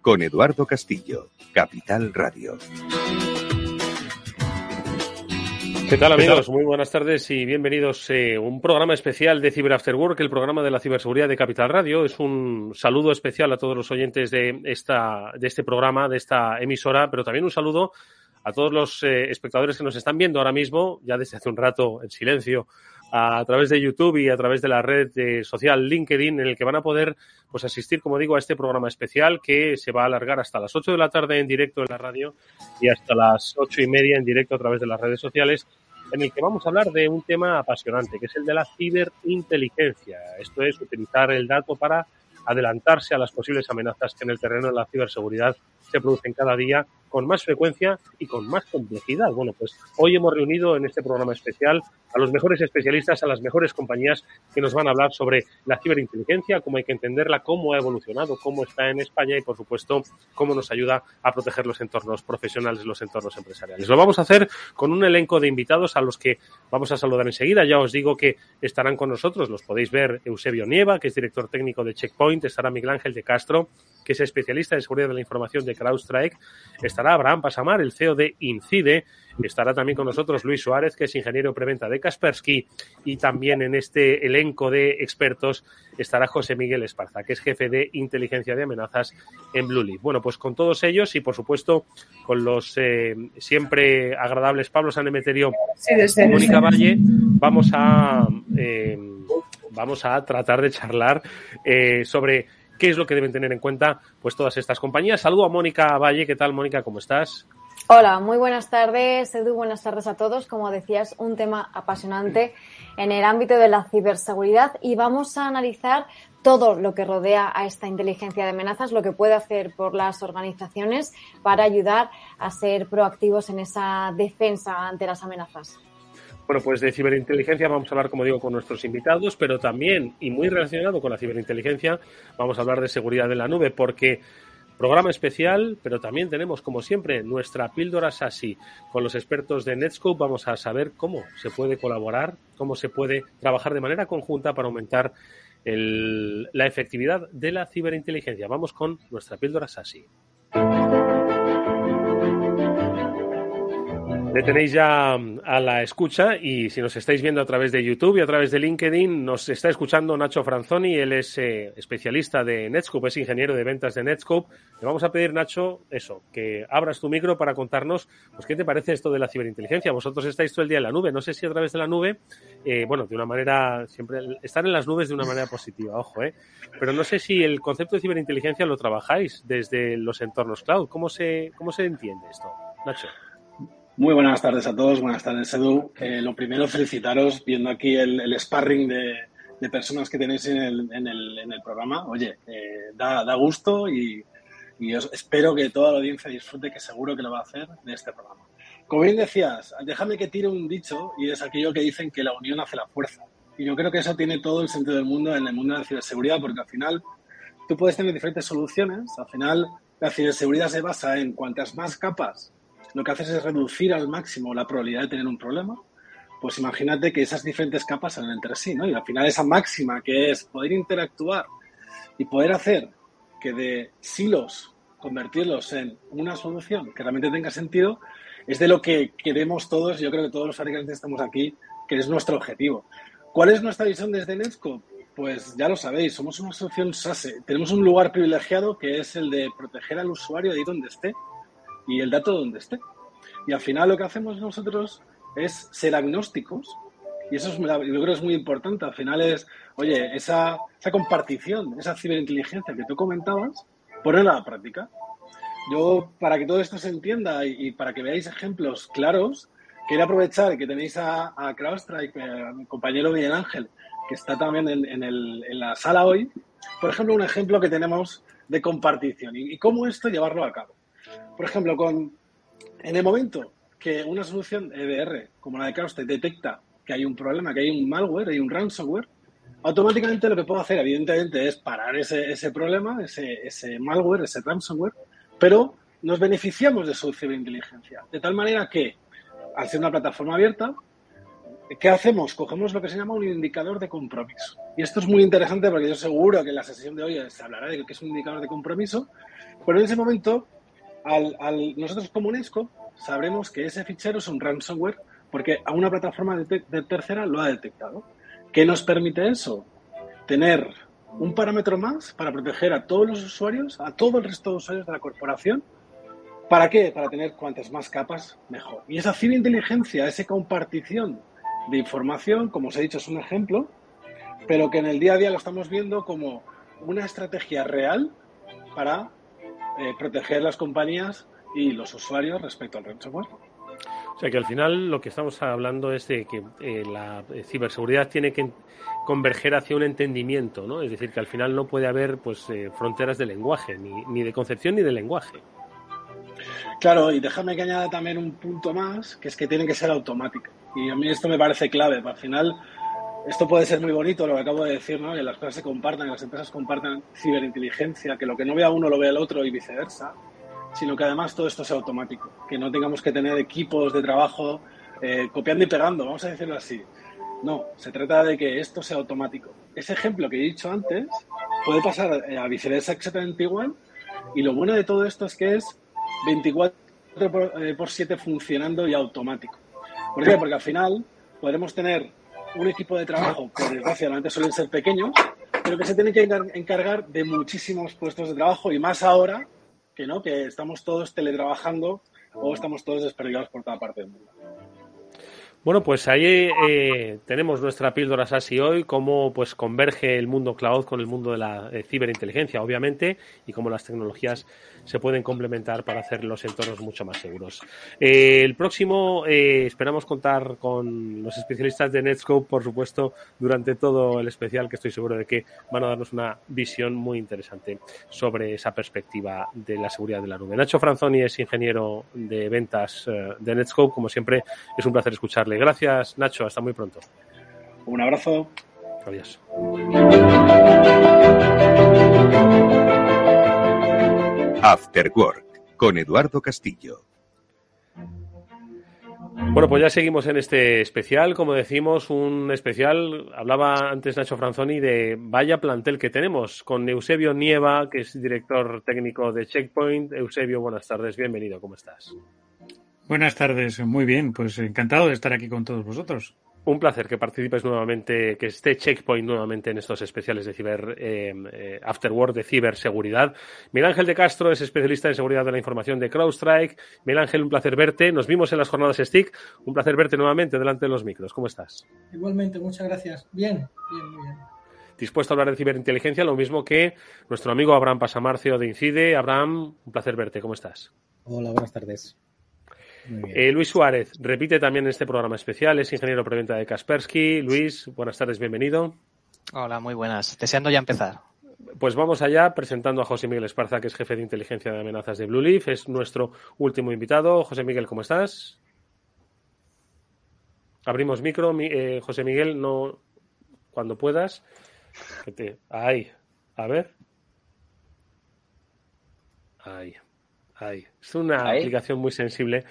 con Eduardo Castillo, Capital Radio. ¿Qué tal amigos? Muy buenas tardes y bienvenidos a eh, un programa especial de Cyber After Work, el programa de la ciberseguridad de Capital Radio. Es un saludo especial a todos los oyentes de, esta, de este programa, de esta emisora, pero también un saludo a todos los eh, espectadores que nos están viendo ahora mismo, ya desde hace un rato en silencio, a través de YouTube y a través de la red social LinkedIn, en el que van a poder pues asistir, como digo, a este programa especial que se va a alargar hasta las 8 de la tarde en directo en la radio y hasta las ocho y media en directo a través de las redes sociales, en el que vamos a hablar de un tema apasionante, que es el de la ciberinteligencia. Esto es utilizar el dato para adelantarse a las posibles amenazas que en el terreno de la ciberseguridad se producen cada día con más frecuencia y con más complejidad. Bueno, pues hoy hemos reunido en este programa especial a los mejores especialistas, a las mejores compañías que nos van a hablar sobre la ciberinteligencia, cómo hay que entenderla, cómo ha evolucionado, cómo está en España y, por supuesto, cómo nos ayuda a proteger los entornos profesionales, los entornos empresariales. Lo vamos a hacer con un elenco de invitados a los que vamos a saludar enseguida. Ya os digo que estarán con nosotros, los podéis ver, Eusebio Nieva, que es director técnico de Checkpoint, estará Miguel Ángel de Castro, que es especialista en seguridad de la información de CrowdStrike, estará Abraham Pasamar, el CEO de Incide, estará también con nosotros Luis Suárez, que es ingeniero preventa de Kaspersky, y también en este elenco de expertos estará José Miguel Esparza, que es jefe de inteligencia de amenazas en Blue Leaf. Bueno, pues con todos ellos y por supuesto con los eh, siempre agradables Pablo Sanemeterio y Mónica Valle, vamos a eh, vamos a tratar de charlar eh, sobre qué es lo que deben tener en cuenta pues todas estas compañías. Saludo a Mónica Valle, ¿qué tal Mónica? ¿Cómo estás? Hola, muy buenas tardes, Edu, buenas tardes a todos. Como decías, un tema apasionante en el ámbito de la ciberseguridad y vamos a analizar todo lo que rodea a esta inteligencia de amenazas, lo que puede hacer por las organizaciones para ayudar a ser proactivos en esa defensa ante las amenazas. Bueno, pues de ciberinteligencia vamos a hablar, como digo, con nuestros invitados, pero también, y muy relacionado con la ciberinteligencia, vamos a hablar de seguridad de la nube, porque programa especial, pero también tenemos, como siempre, nuestra píldora SASI. Con los expertos de Netscope vamos a saber cómo se puede colaborar, cómo se puede trabajar de manera conjunta para aumentar la efectividad de la ciberinteligencia. Vamos con nuestra píldora SASI. Le tenéis ya mm, a la escucha y si nos estáis viendo a través de YouTube y a través de LinkedIn, nos está escuchando Nacho Franzoni, él es eh, especialista de Netscope, es ingeniero de ventas de Netscope. Le vamos a pedir, Nacho, eso, que abras tu micro para contarnos, pues, ¿qué te parece esto de la ciberinteligencia? Vosotros estáis todo el día en la nube, no sé si a través de la nube, eh, bueno, de una manera, siempre, estar en las nubes de una manera positiva, ojo, ¿eh? Pero no sé si el concepto de ciberinteligencia lo trabajáis desde los entornos cloud, ¿cómo se, cómo se entiende esto, Nacho? Muy buenas tardes a todos, buenas tardes Edu. Eh, lo primero, felicitaros viendo aquí el, sparring de, personas que tenéis en el, programa. Oye, eh, da, gusto y, espero que toda la audiencia disfrute, que seguro que lo va a hacer, de este programa. Como bien decías, déjame que tire un dicho y es aquello que dicen que la unión hace la fuerza. Y yo creo que eso tiene todo el sentido del mundo en el mundo de la ciberseguridad, porque al final tú puedes tener diferentes soluciones. Al final, la ciberseguridad se basa en cuantas más capas lo que haces es reducir al máximo la probabilidad de tener un problema, pues imagínate que esas diferentes capas salen entre sí, ¿no? Y al final esa máxima que es poder interactuar y poder hacer que de silos convertirlos en una solución que realmente tenga sentido, es de lo que queremos todos, yo creo que todos los fabricantes estamos aquí, que es nuestro objetivo. ¿Cuál es nuestra visión desde Netscope? Pues ya lo sabéis, somos una solución SASE. Tenemos un lugar privilegiado que es el de proteger al usuario de ahí donde esté y el dato donde esté. Y al final lo que hacemos nosotros es ser agnósticos y eso es, yo creo es muy importante. Al final es, oye, esa, esa compartición, esa ciberinteligencia que tú comentabas, ponerla a la práctica. Yo, para que todo esto se entienda y, para que veáis ejemplos claros, quiero aprovechar que tenéis a, a CrowdStrike, eh, a mi compañero Miguel Ángel, que está también en, en, la sala hoy. Por ejemplo, un ejemplo que tenemos de compartición y cómo esto llevarlo a cabo. Por ejemplo, con En el momento que una solución EDR como la de CrowdStrike detecta que hay un problema, que hay un malware, hay un ransomware, automáticamente lo que puedo hacer, evidentemente, es parar ese, ese problema, ese, ese malware, ese ransomware, pero nos beneficiamos de su ciberinteligencia. De tal manera que, al ser una plataforma abierta, ¿qué hacemos? Cogemos lo que se llama un indicador de compromiso. Y esto es muy interesante porque yo seguro que en la sesión de hoy se hablará de qué es un indicador de compromiso, pero en ese momento, al, al, nosotros como UNESCO sabremos que ese fichero es un ransomware porque a una plataforma de, de tercera lo ha detectado. ¿Qué nos permite eso? Tener un parámetro más para proteger a todos los usuarios, a todo el resto de usuarios de la corporación. ¿Para qué? Para tener cuantas más capas, mejor. Y esa ciberinteligencia, esa compartición de información, como os he dicho, es un ejemplo, pero que en el día a día lo estamos viendo como una estrategia real para eh, proteger las compañías y los usuarios respecto al ransomware. O sea que al final lo que estamos hablando es de que eh, la ciberseguridad tiene que converger hacia un entendimiento, ¿no? Es decir, que al final no puede haber pues eh, fronteras de lenguaje, ni, ni, de concepción ni de lenguaje. Claro, y déjame que añada también un punto más, que es que tienen que ser automáticas. Y a mí esto me parece clave. Al final, esto puede ser muy bonito, lo que acabo de decir, ¿no? Que las cosas se compartan, que las empresas compartan ciberinteligencia, que lo que no vea uno lo vea el otro y viceversa sino que además todo esto sea automático, que no tengamos que tener equipos de trabajo eh, copiando y pegando, vamos a decirlo así. No, se trata de que esto sea automático. Ese ejemplo que he dicho antes puede pasar a viceversa exactamente igual y lo bueno de todo esto es que es 24 por, 7 eh, funcionando y automático. ¿Por qué? Porque al final podremos tener un equipo de trabajo que desgraciadamente suelen ser pequeños, pero que se tiene que encargar de muchísimos puestos de trabajo y más ahora que no, que estamos todos teletrabajando o estamos todos desperdigados por toda parte del mundo. Bueno, pues ahí eh, tenemos nuestra píldora SASI hoy, cómo pues converge el mundo cloud con el mundo de la eh, ciberinteligencia, obviamente, y cómo las tecnologías se pueden complementar para hacer los entornos mucho más seguros. Eh, el próximo, eh, esperamos contar con los especialistas de Netscope, por supuesto, durante todo el especial, que estoy seguro de que van a darnos una visión muy interesante sobre esa perspectiva de la seguridad de la nube. Nacho Franzoni es ingeniero de ventas de Netscope, como siempre, es un placer escucharle Gracias, Nacho. Hasta muy pronto. Un abrazo. Adiós. After Work con Eduardo Castillo. Bueno, pues ya seguimos en este especial. Como decimos, un especial. Hablaba antes Nacho Franzoni de vaya plantel que tenemos con Eusebio Nieva, que es director técnico de Checkpoint. Eusebio, buenas tardes, bienvenido, ¿cómo estás? Buenas tardes, muy bien, pues encantado de estar aquí con todos vosotros. Un placer que participes nuevamente, que esté Checkpoint nuevamente en estos especiales de ciber eh, eh, Afterword de ciberseguridad. Miguel Ángel de Castro es especialista en seguridad de la información de CrowdStrike. Miguel Ángel, un placer verte. Nos vimos en las jornadas STIC. Un placer verte nuevamente delante de los micros. ¿Cómo estás? Igualmente, muchas gracias. Bien, bien, muy bien. Dispuesto a hablar de ciberinteligencia, lo mismo que nuestro amigo Abraham Pasamarcio de Incide. Abraham, un placer verte. ¿Cómo estás? Hola, buenas tardes. Eh, Luis Suárez repite también este programa especial, es ingeniero preventa de Kaspersky. Luis, buenas tardes, bienvenido. Hola, muy buenas. Deseando ya empezar. Pues vamos allá presentando a José Miguel Esparza, que es jefe de inteligencia de amenazas de Blue Leaf. Es nuestro último invitado. José Miguel, ¿cómo estás? Abrimos micro. Eh, José Miguel, no cuando puedas. Ahí. A ver. Ahí. Ahí. Es una aplicación muy sensible.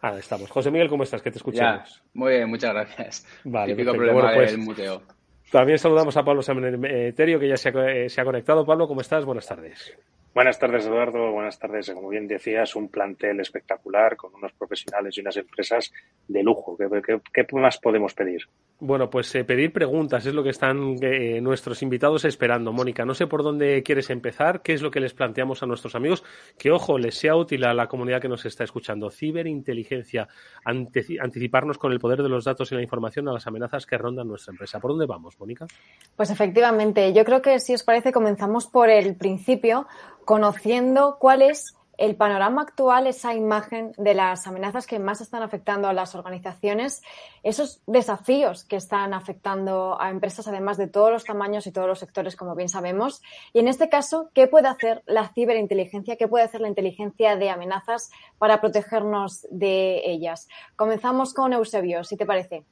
Ah, estamos. José Miguel, ¿cómo estás? Que te escuchamos. muy bien, muchas gracias. Vale, Típico problema bueno, pues, del muteo. También saludamos a Pablo Semeterio, que ya se ha, se ha conectado. Pablo, ¿cómo estás? Buenas tardes. Buenas tardes, Eduardo. Buenas tardes. Como bien decías, un plantel espectacular con unos profesionales y unas empresas de lujo. ¿Qué, qué, qué más podemos pedir? Bueno, pues eh, pedir preguntas es lo que están eh, nuestros invitados esperando. Mónica, no sé por dónde quieres empezar, qué es lo que les planteamos a nuestros amigos, que ojo, les sea útil a la comunidad que nos está escuchando. Ciberinteligencia, ante, anticiparnos con el poder de los datos y la información a las amenazas que rondan nuestra empresa. ¿Por dónde vamos, Mónica? Pues efectivamente, yo creo que si os parece comenzamos por el principio, conociendo cuál es el panorama actual, esa imagen de las amenazas que más están afectando a las organizaciones, esos desafíos que están afectando a empresas, además de todos los tamaños y todos los sectores, como bien sabemos. Y en este caso, ¿qué puede hacer la ciberinteligencia? ¿Qué puede hacer la inteligencia de amenazas para protegernos de ellas? Comenzamos con Eusebio, si te parece.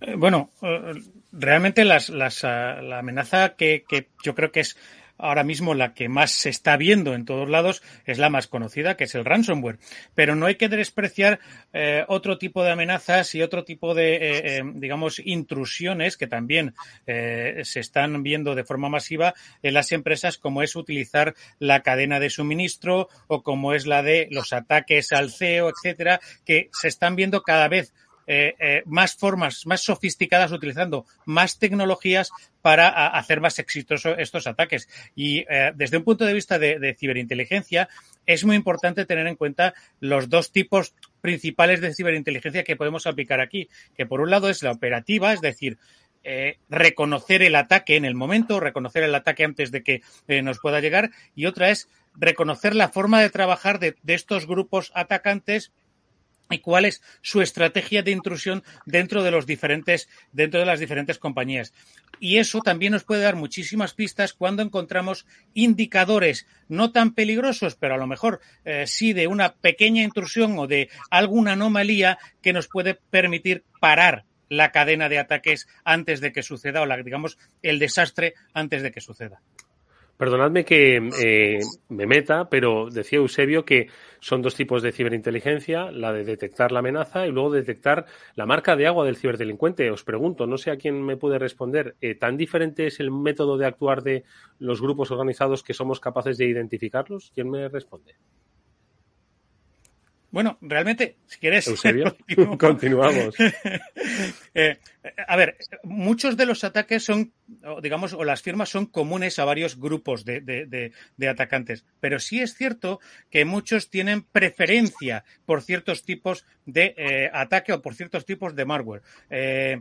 Eh, bueno, eh, realmente las, las, ah, la amenaza que, que yo creo que es ahora mismo la que más se está viendo en todos lados es la más conocida, que es el ransomware. Pero no hay que despreciar eh, otro tipo de amenazas y otro tipo de, eh, eh, digamos, intrusiones que también se están viendo de forma masiva en las empresas, como es utilizar la cadena de suministro o como es la de los ataques al CEO, etcétera, que se están viendo cada vez eh, eh, más formas, más sofisticadas, utilizando más tecnologías para hacer más exitosos estos ataques. Y eh, desde un punto de vista de, ciberinteligencia, es muy importante tener en cuenta los dos tipos principales de ciberinteligencia que podemos aplicar aquí, que por un lado es la operativa, es decir, reconocer el ataque en el momento, reconocer el ataque antes de que nos pueda llegar, y otra es reconocer la forma de trabajar de, de estos grupos atacantes y cuál es su estrategia de intrusión dentro de los diferentes, dentro de las diferentes compañías. Y eso también nos puede dar muchísimas pistas cuando encontramos indicadores no tan peligrosos, pero a lo mejor eh, sí de una pequeña intrusión o de alguna anomalía que nos puede permitir parar la cadena de ataques antes de que suceda o la, digamos el desastre antes de que suceda. Perdonadme que eh, me meta, pero decía Eusebio que son dos tipos de ciberinteligencia, la de detectar la amenaza y luego detectar la marca de agua del ciberdelincuente. Os pregunto, no sé a quién me puede responder, eh, ¿tan diferente es el método de actuar de los grupos organizados que somos capaces de identificarlos? ¿Quién me responde? Bueno, realmente, si quieres. Eusebio, continuamos. Eh, a ver, muchos de los ataques son, digamos, o las firmas son comunes a varios grupos de, atacantes, pero sí es cierto que muchos tienen preferencia por ciertos tipos de eh, ataque o por ciertos tipos de malware. Eh,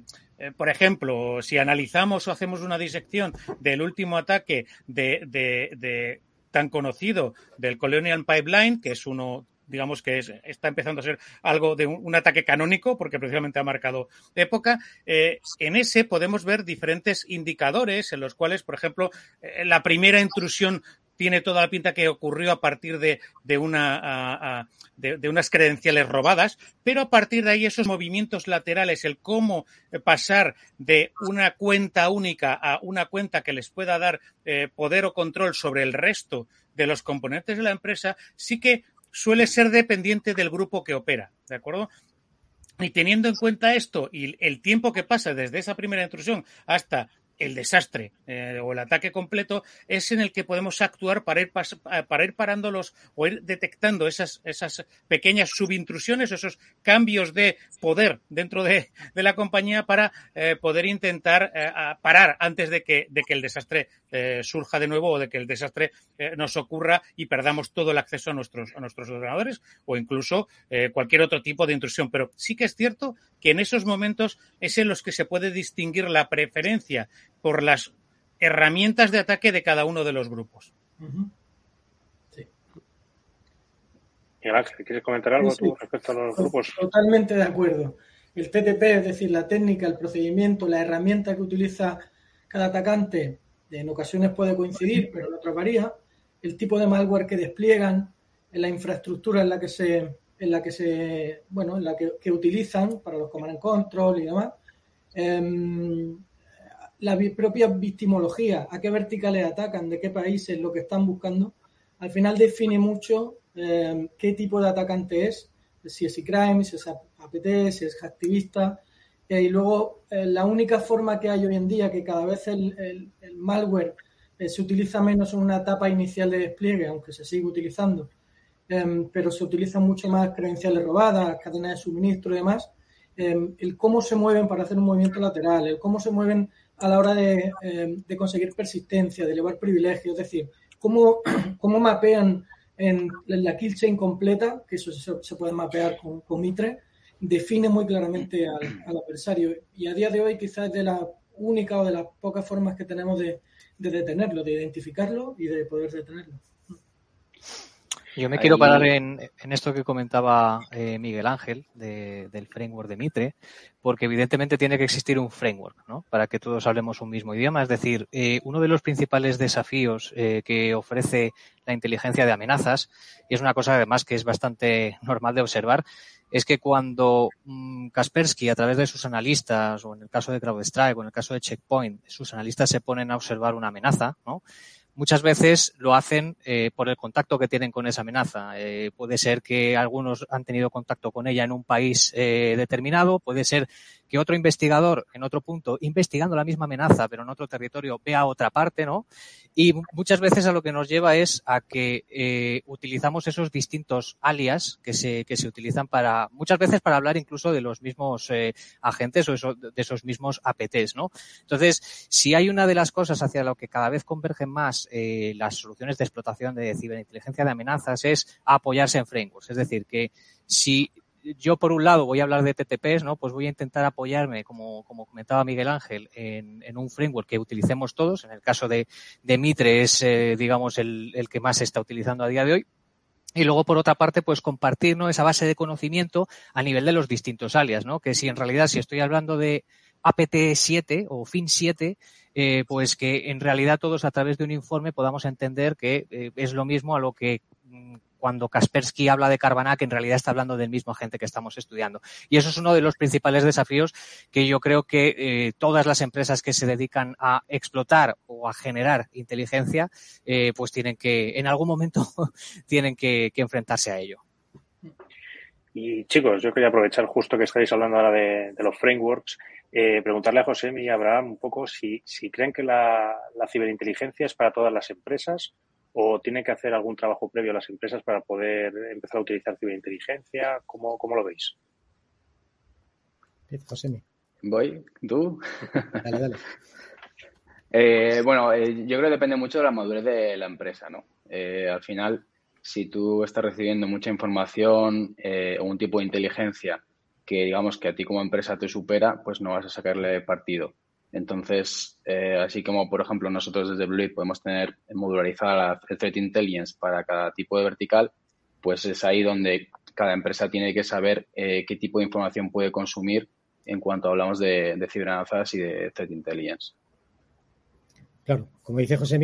por ejemplo, si analizamos o hacemos una disección del último ataque de, tan conocido del Colonial Pipeline, que es uno digamos que está empezando a ser algo de un, ataque canónico, porque precisamente ha marcado época. Eh, en ese podemos ver diferentes indicadores en los cuales, por ejemplo, eh, la primera intrusión tiene toda la pinta que ocurrió a partir de, una, de, unas credenciales robadas, pero a partir de ahí esos movimientos laterales, el cómo pasar de una cuenta única a una cuenta que les pueda dar eh, poder o control sobre el resto de los componentes de la empresa, sí que suele ser dependiente del grupo que opera, ¿de acuerdo? Y teniendo en cuenta esto y el tiempo que pasa desde esa primera intrusión hasta el desastre eh, o el ataque completo es en el que podemos actuar para ir, para ir parándolos o ir detectando esas, esas pequeñas subintrusiones, esos cambios de poder dentro de, la compañía para eh, poder intentar eh, parar antes de que, de que el desastre surja de nuevo o de que el desastre nos ocurra y perdamos todo el acceso a nuestros, a nuestros ordenadores o incluso cualquier otro tipo de intrusión. Pero sí que es cierto que en esos momentos es en los que se puede distinguir la preferencia por las herramientas de ataque de cada uno de los grupos. sí. ¿quieres comentar algo tú respecto a los grupos? Totalmente de acuerdo. El TTP, es decir, la técnica, el procedimiento, la herramienta que utiliza cada atacante, en ocasiones puede coincidir, pero en otras varía. El tipo de malware que despliegan, en la infraestructura en la que se, en la que se, bueno, en la que, utilizan para los command and control y demás. Em, la propia victimología, a qué verticales atacan, de qué países, lo que están buscando, al final define mucho eh, qué tipo de atacante es, si es e-crime, si es APT, si es activista. y luego, eh, la única forma que hay hoy en día, que cada vez el, malware eh, se utiliza menos en una etapa inicial de despliegue, aunque se sigue utilizando, em, pero se utilizan mucho más credenciales robadas, cadenas de suministro y demás, em, el cómo se mueven para hacer un movimiento lateral, el cómo se mueven a la hora de, eh, conseguir persistencia, de elevar privilegios, es decir, cómo, cómo mapean en la kill chain completa, que eso se, puede mapear con, Mitre, define muy claramente al, adversario. Y a día de hoy quizás es de la única o de las pocas formas que tenemos de, de detenerlo, de identificarlo y de poder detenerlo. Yo me quiero parar en, esto que comentaba eh, Miguel Ángel del framework de Mitre, porque evidentemente tiene que existir un framework, ¿no? Para que todos hablemos un mismo idioma. Es decir, eh, uno de los principales desafíos eh, que ofrece la inteligencia de amenazas, y es una cosa además que es bastante normal de observar, es que cuando mm, Kaspersky, a través de sus analistas, o en el caso de CrowdStrike, o en el caso de Checkpoint, sus analistas se ponen a observar una amenaza, ¿no? Muchas veces lo hacen eh, por el contacto que tienen con esa amenaza. Eh, puede ser que algunos han tenido contacto con ella en un país eh, determinado, puede ser que otro investigador en otro punto, investigando la misma amenaza, pero en otro territorio, vea otra parte, ¿no? Y muchas veces a lo que nos lleva es a que eh, utilizamos esos distintos alias que se, que se utilizan para, muchas veces para hablar incluso de los mismos eh, agentes o de esos mismos APTs, ¿no? Entonces, si hay una de las cosas hacia lo que cada vez convergen más eh, las soluciones de explotación de ciberinteligencia de amenazas es apoyarse en frameworks. Es decir, que si yo por un lado voy a hablar de TTPs, ¿no? Pues voy a intentar apoyarme, como, como comentaba Miguel Ángel, en, en, un framework que utilicemos todos. En el caso de, Mitre es, eh, digamos, el, el, que más se está utilizando a día de hoy. Y luego, por otra parte, pues compartir ¿no? esa base de conocimiento a nivel de los distintos alias, ¿no? Que si en realidad, si estoy hablando de APT7 o FIN7, eh, pues que en realidad todos a través de un informe podamos entender que eh, es lo mismo a lo que mm, cuando Kaspersky habla de Carvanac, en realidad está hablando del mismo agente que estamos estudiando. Y eso es uno de los principales desafíos que yo creo que eh, todas las empresas que se dedican a explotar o a generar inteligencia, pues tienen que, en algún momento, tienen que, enfrentarse a ello. Y chicos, yo quería aprovechar justo que estáis hablando ahora de, los frameworks, eh, preguntarle a José y a Abraham un poco si, si creen que la, la ciberinteligencia es para todas las empresas o tienen que hacer algún trabajo previo a las empresas para poder empezar a utilizar ciberinteligencia? ¿Cómo, cómo lo veis? José. ¿Voy? ¿Tú? Dale, dale. eh, bueno, eh, yo creo que depende mucho de la madurez de la empresa, ¿no? Eh, al final, si tú estás recibiendo mucha información eh, o un tipo de inteligencia que digamos que a ti como empresa te supera, pues no vas a sacarle partido. Entonces, eh, así como, por ejemplo, nosotros desde Blue podemos tener modularizada el Threat Intelligence para cada tipo de vertical, pues es ahí donde cada empresa tiene que saber eh, qué tipo de información puede consumir en cuanto hablamos de, de y de Threat Intelligence. Claro, como dice José,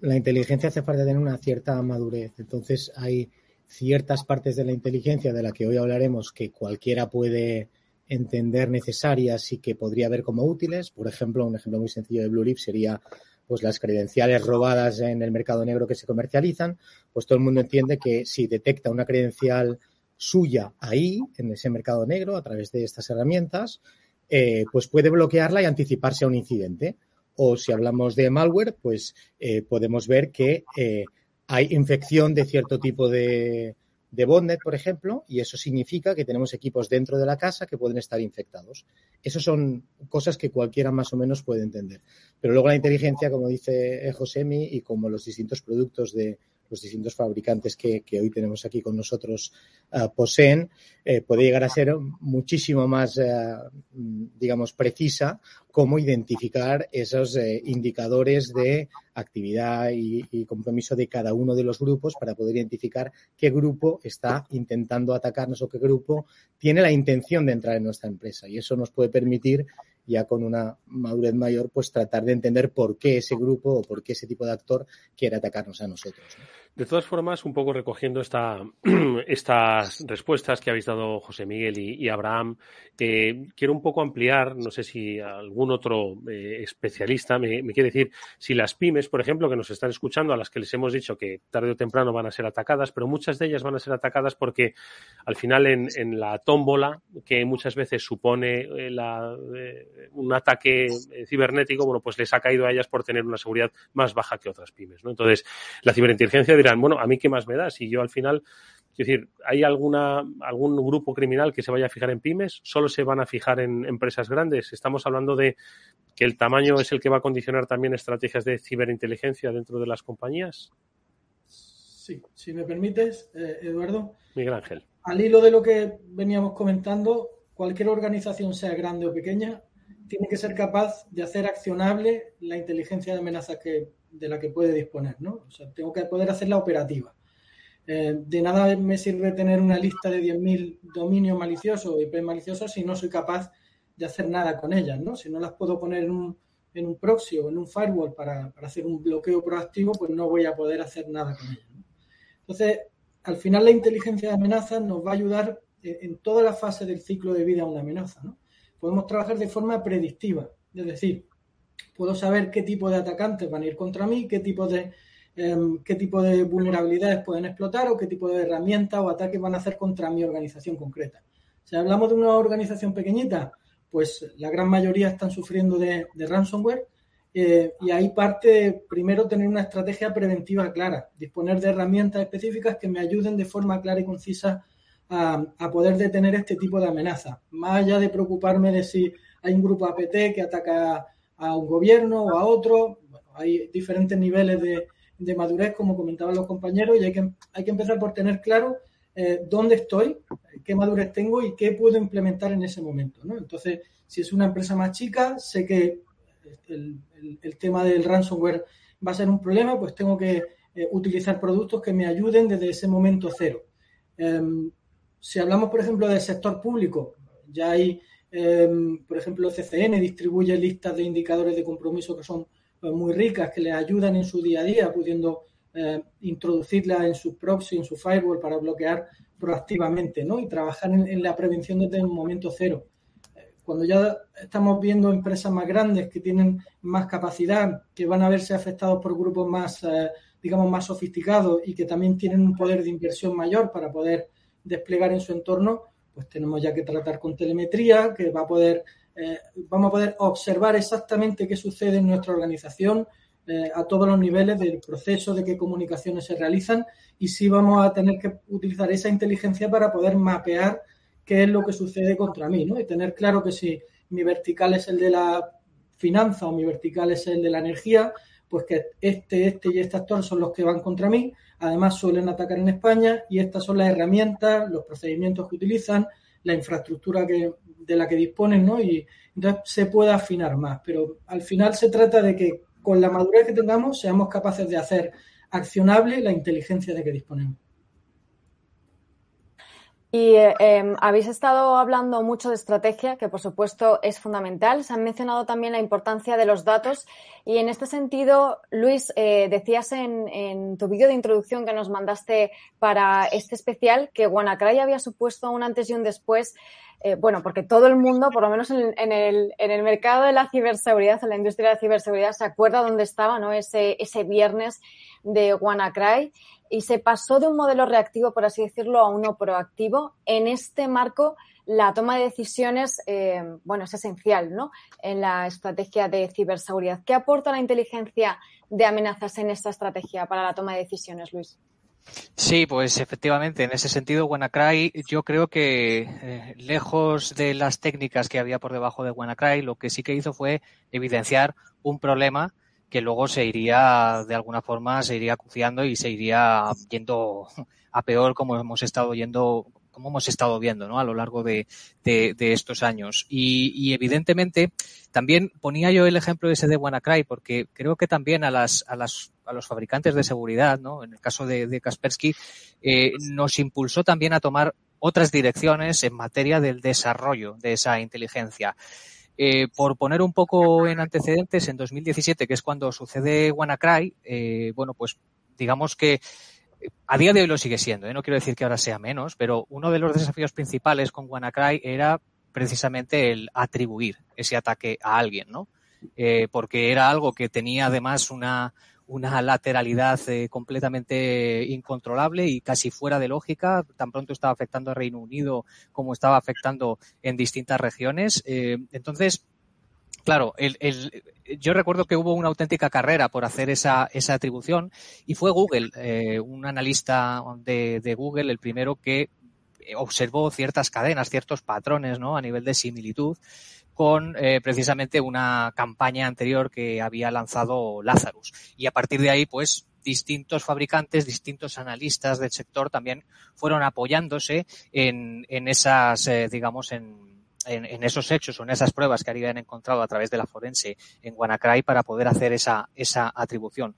la inteligencia hace falta tener una cierta madurez. Entonces, hay ciertas partes de la inteligencia de la que hoy hablaremos que cualquiera puede entender necesarias y que podría ver como útiles. Por ejemplo, un ejemplo muy sencillo de Blue sería pues las credenciales robadas en el mercado negro que se comercializan, pues todo el mundo entiende que si detecta una credencial suya ahí, en ese mercado negro, a través de estas herramientas, eh, pues puede bloquearla y anticiparse a un incidente. O si hablamos de malware, pues eh, podemos ver que eh, hay infección de cierto tipo de, de por ejemplo, y eso significa que tenemos equipos dentro de la casa que pueden estar infectados. Esas son cosas que cualquiera más o menos puede entender. Pero luego la inteligencia, como dice Josemi, y como los distintos productos de los distintos fabricantes que, hoy tenemos aquí con nosotros uh, poseen, eh, puede llegar a ser muchísimo más, uh, digamos, precisa cómo identificar esos eh, indicadores de actividad y, compromiso de cada uno de los grupos para poder identificar qué grupo está intentando atacarnos o qué grupo tiene la intención de entrar en nuestra empresa. Y eso nos puede permitir ya con una madurez mayor, pues tratar de entender por qué ese grupo o por qué ese tipo de actor quiere atacarnos a nosotros. De todas formas, un poco recogiendo esta, estas respuestas que habéis dado José Miguel y, Abraham, eh, quiero un poco ampliar, no sé si algún otro eh, especialista me, quiere decir, si las pymes, por ejemplo, que nos están escuchando, a las que les hemos dicho que tarde o temprano van a ser atacadas, pero muchas de ellas van a ser atacadas porque al final en, la tómbola, que muchas veces supone eh, un ataque cibernético, bueno, pues les ha caído a ellas por tener una seguridad más baja que otras pymes, ¿no? Entonces, la ciberinteligencia dirán, bueno, a mí qué más me da si yo al final, es decir, ¿hay alguna, algún grupo criminal que se vaya a fijar en pymes? ¿Solo se van a fijar en empresas grandes? Estamos hablando de que el tamaño es el que va a condicionar también estrategias de ciberinteligencia dentro de las compañías. Sí, si me permites, eh, Eduardo. Miguel Ángel. Al hilo de lo que veníamos comentando, cualquier organización, sea grande o pequeña, tiene que ser capaz de hacer accionable la inteligencia de amenaza que, de la que puede disponer, ¿no? O sea, tengo que poder hacerla operativa. Eh, de nada me sirve tener una lista de 10.000 dominios maliciosos o IP maliciosos si no soy capaz de hacer nada con ellas, ¿no? Si no las puedo poner en un, en un proxy o en un firewall para, para, hacer un bloqueo proactivo, pues no voy a poder hacer nada con ellas. Entonces, al final la inteligencia de amenazas nos va a ayudar en toda la fase del ciclo de vida de una amenaza, ¿no? Podemos trabajar de forma predictiva, es decir, puedo saber qué tipo de atacantes van a ir contra mí, qué tipo de Em, qué tipo de vulnerabilidades pueden explotar o qué tipo de herramientas o ataques van a hacer contra mi organización concreta. Si hablamos de una organización pequeñita, pues la gran mayoría están sufriendo de, ransomware eh, y ahí parte primero tener una estrategia preventiva clara, disponer de herramientas específicas que me ayuden de forma clara y concisa a, a poder detener este tipo de amenazas, más allá de preocuparme de si hay un grupo APT que ataca a un gobierno o a otro, bueno, hay diferentes niveles de, de madurez, como comentaban los compañeros, y hay que, hay que empezar por tener claro eh, dónde estoy, qué madurez tengo y qué puedo implementar en ese momento. ¿no? Entonces, si es una empresa más chica, sé que el, el, tema del ransomware va a ser un problema, pues tengo que eh, utilizar productos que me ayuden desde ese momento cero. Em, si hablamos, por ejemplo, del sector público, ya hay, em, por ejemplo, CCN distribuye listas de indicadores de compromiso que son pues, muy ricas que les ayudan en su día a día, pudiendo eh, introducirla en su proxy, en su firewall para bloquear proactivamente, ¿no? Y trabajar en, la prevención desde un momento cero. Eh, cuando ya estamos viendo empresas más grandes que tienen más capacidad, que van a verse afectados por grupos más, eh, digamos, más sofisticados y que también tienen un poder de inversión mayor para poder desplegar en su entorno, pues tenemos ya que tratar con telemetría, que va a poder eh, vamos a poder observar exactamente qué sucede en nuestra organización eh, a todos los niveles del proceso de qué comunicaciones se realizan y si vamos a tener que utilizar esa inteligencia para poder mapear qué es lo que sucede contra mí, ¿no? Y tener claro que si mi vertical es el de la finanza o mi vertical es el de la energía, pues que este, este y este actor son los que van contra mí. Además suelen atacar en España y estas son las herramientas, los procedimientos que utilizan, la infraestructura de la que disponen, ¿no? Y entonces se puede afinar más. Pero al final se trata de que con la madurez que tengamos seamos capaces de hacer accionable la inteligencia de que disponemos. Y eh, habéis estado hablando mucho de estrategia, que por supuesto es fundamental. Se han mencionado también la importancia de los datos. Y en este sentido, Luis, eh, decías en, en, tu vídeo de introducción que nos mandaste para este especial que WannaCry había supuesto un antes y un después eh, bueno, porque todo el mundo, por lo menos en, el, en, el, mercado de la ciberseguridad, en la industria de la ciberseguridad, se acuerda dónde estaba, ¿no? Ese, ese viernes de WannaCry y se pasó de un modelo reactivo, por así decirlo, a uno proactivo. En este marco, la toma de decisiones, eh, bueno, es esencial, ¿no? En la estrategia de ciberseguridad. ¿Qué aporta la inteligencia de amenazas en esta estrategia para la toma de decisiones, Luis? Sí, pues efectivamente, en ese sentido, WannaCry, yo creo que eh, lejos de las técnicas que había por debajo de WannaCry, lo que sí que hizo fue evidenciar un problema que luego se iría, de alguna forma, se iría acuciando y se iría yendo a peor como hemos estado yendo como hemos estado viendo ¿no? a lo largo de, de, de estos años. Y, y, evidentemente también ponía yo el ejemplo ese de WannaCry porque creo que también a las, a las a los fabricantes de seguridad, ¿no? en el caso de, Kaspersky, eh, nos impulsó también a tomar otras direcciones en materia del desarrollo de esa inteligencia. Eh, por poner un poco en antecedentes, en 2017, que es cuando sucede WannaCry, eh, bueno, pues digamos que a día de hoy lo sigue siendo, no quiero decir que ahora sea menos, pero uno de los desafíos principales con WannaCry era precisamente el atribuir ese ataque a alguien, ¿no? Porque era algo que tenía además una, una lateralidad eh, completamente incontrolable y casi fuera de lógica. Tan pronto estaba afectando a Reino Unido como estaba afectando en distintas regiones. Eh, entonces, Claro, el, el, yo recuerdo que hubo una auténtica carrera por hacer esa, esa atribución y fue Google, eh, un analista de, de, Google, el primero que observó ciertas cadenas, ciertos patrones ¿no? a nivel de similitud con eh, precisamente una campaña anterior que había lanzado Lazarus. Y a partir de ahí, pues distintos fabricantes, distintos analistas del sector también fueron apoyándose en, en esas, eh, digamos, en en, esos hechos o en esas pruebas que habían encontrado a través de la forense en WannaCry para poder hacer esa, esa atribución.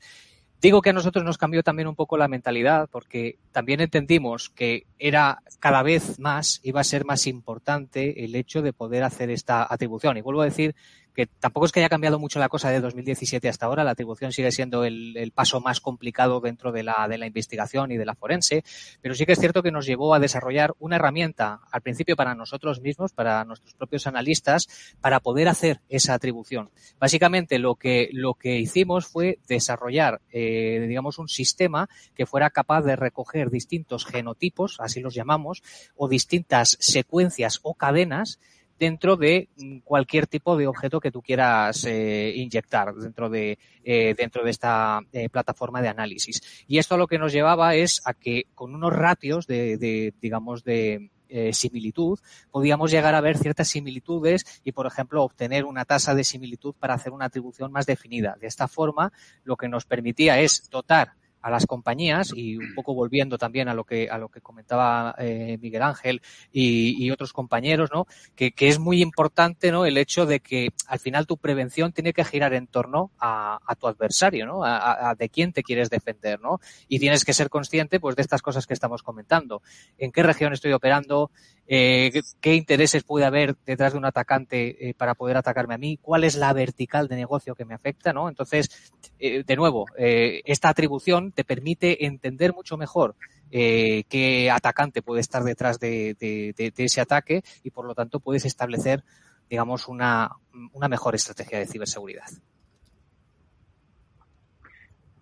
Digo que a nosotros nos cambió también un poco la mentalidad porque también entendimos que era cada vez más, iba a ser más importante el hecho de poder hacer esta atribución. Y vuelvo a decir que tampoco es que haya cambiado mucho la cosa de 2017 hasta ahora, la atribución sigue siendo el, paso más complicado dentro de la, de la investigación y de la forense, pero sí que es cierto que nos llevó a desarrollar una herramienta, al principio para nosotros mismos, para nuestros propios analistas, para poder hacer esa atribución. Básicamente lo que, lo que hicimos fue desarrollar, eh, digamos, un sistema que fuera capaz de recoger distintos genotipos, así los llamamos, o distintas secuencias o cadenas dentro de mm, cualquier tipo de objeto que tú quieras eh, inyectar dentro de, eh, dentro de esta eh, plataforma de análisis. Y esto lo que nos llevaba es a que con unos ratios de, digamos, de, similitud, podíamos llegar a ver ciertas similitudes y, por ejemplo, obtener una tasa de similitud para hacer una atribución más definida. De esta forma, lo que nos permitía es dotar a las compañías y un poco volviendo también a lo que a lo que comentaba eh, Miguel Ángel y, otros compañeros, ¿no? Que, que, es muy importante, ¿no? El hecho de que al final tu prevención tiene que girar en torno a, a tu adversario, ¿no? A, a, de quién te quieres defender, ¿no? Y tienes que ser consciente, pues, de estas cosas que estamos comentando. ¿En qué región estoy operando? Eh, ¿Qué intereses puede haber detrás de un atacante eh, para poder atacarme a mí? ¿Cuál es la vertical de negocio que me afecta, no? Entonces, eh, de nuevo, esta atribución te permite entender mucho mejor qué atacante puede estar detrás de, de, de, de, ese ataque y por lo tanto puedes establecer, digamos, una, una mejor estrategia de ciberseguridad.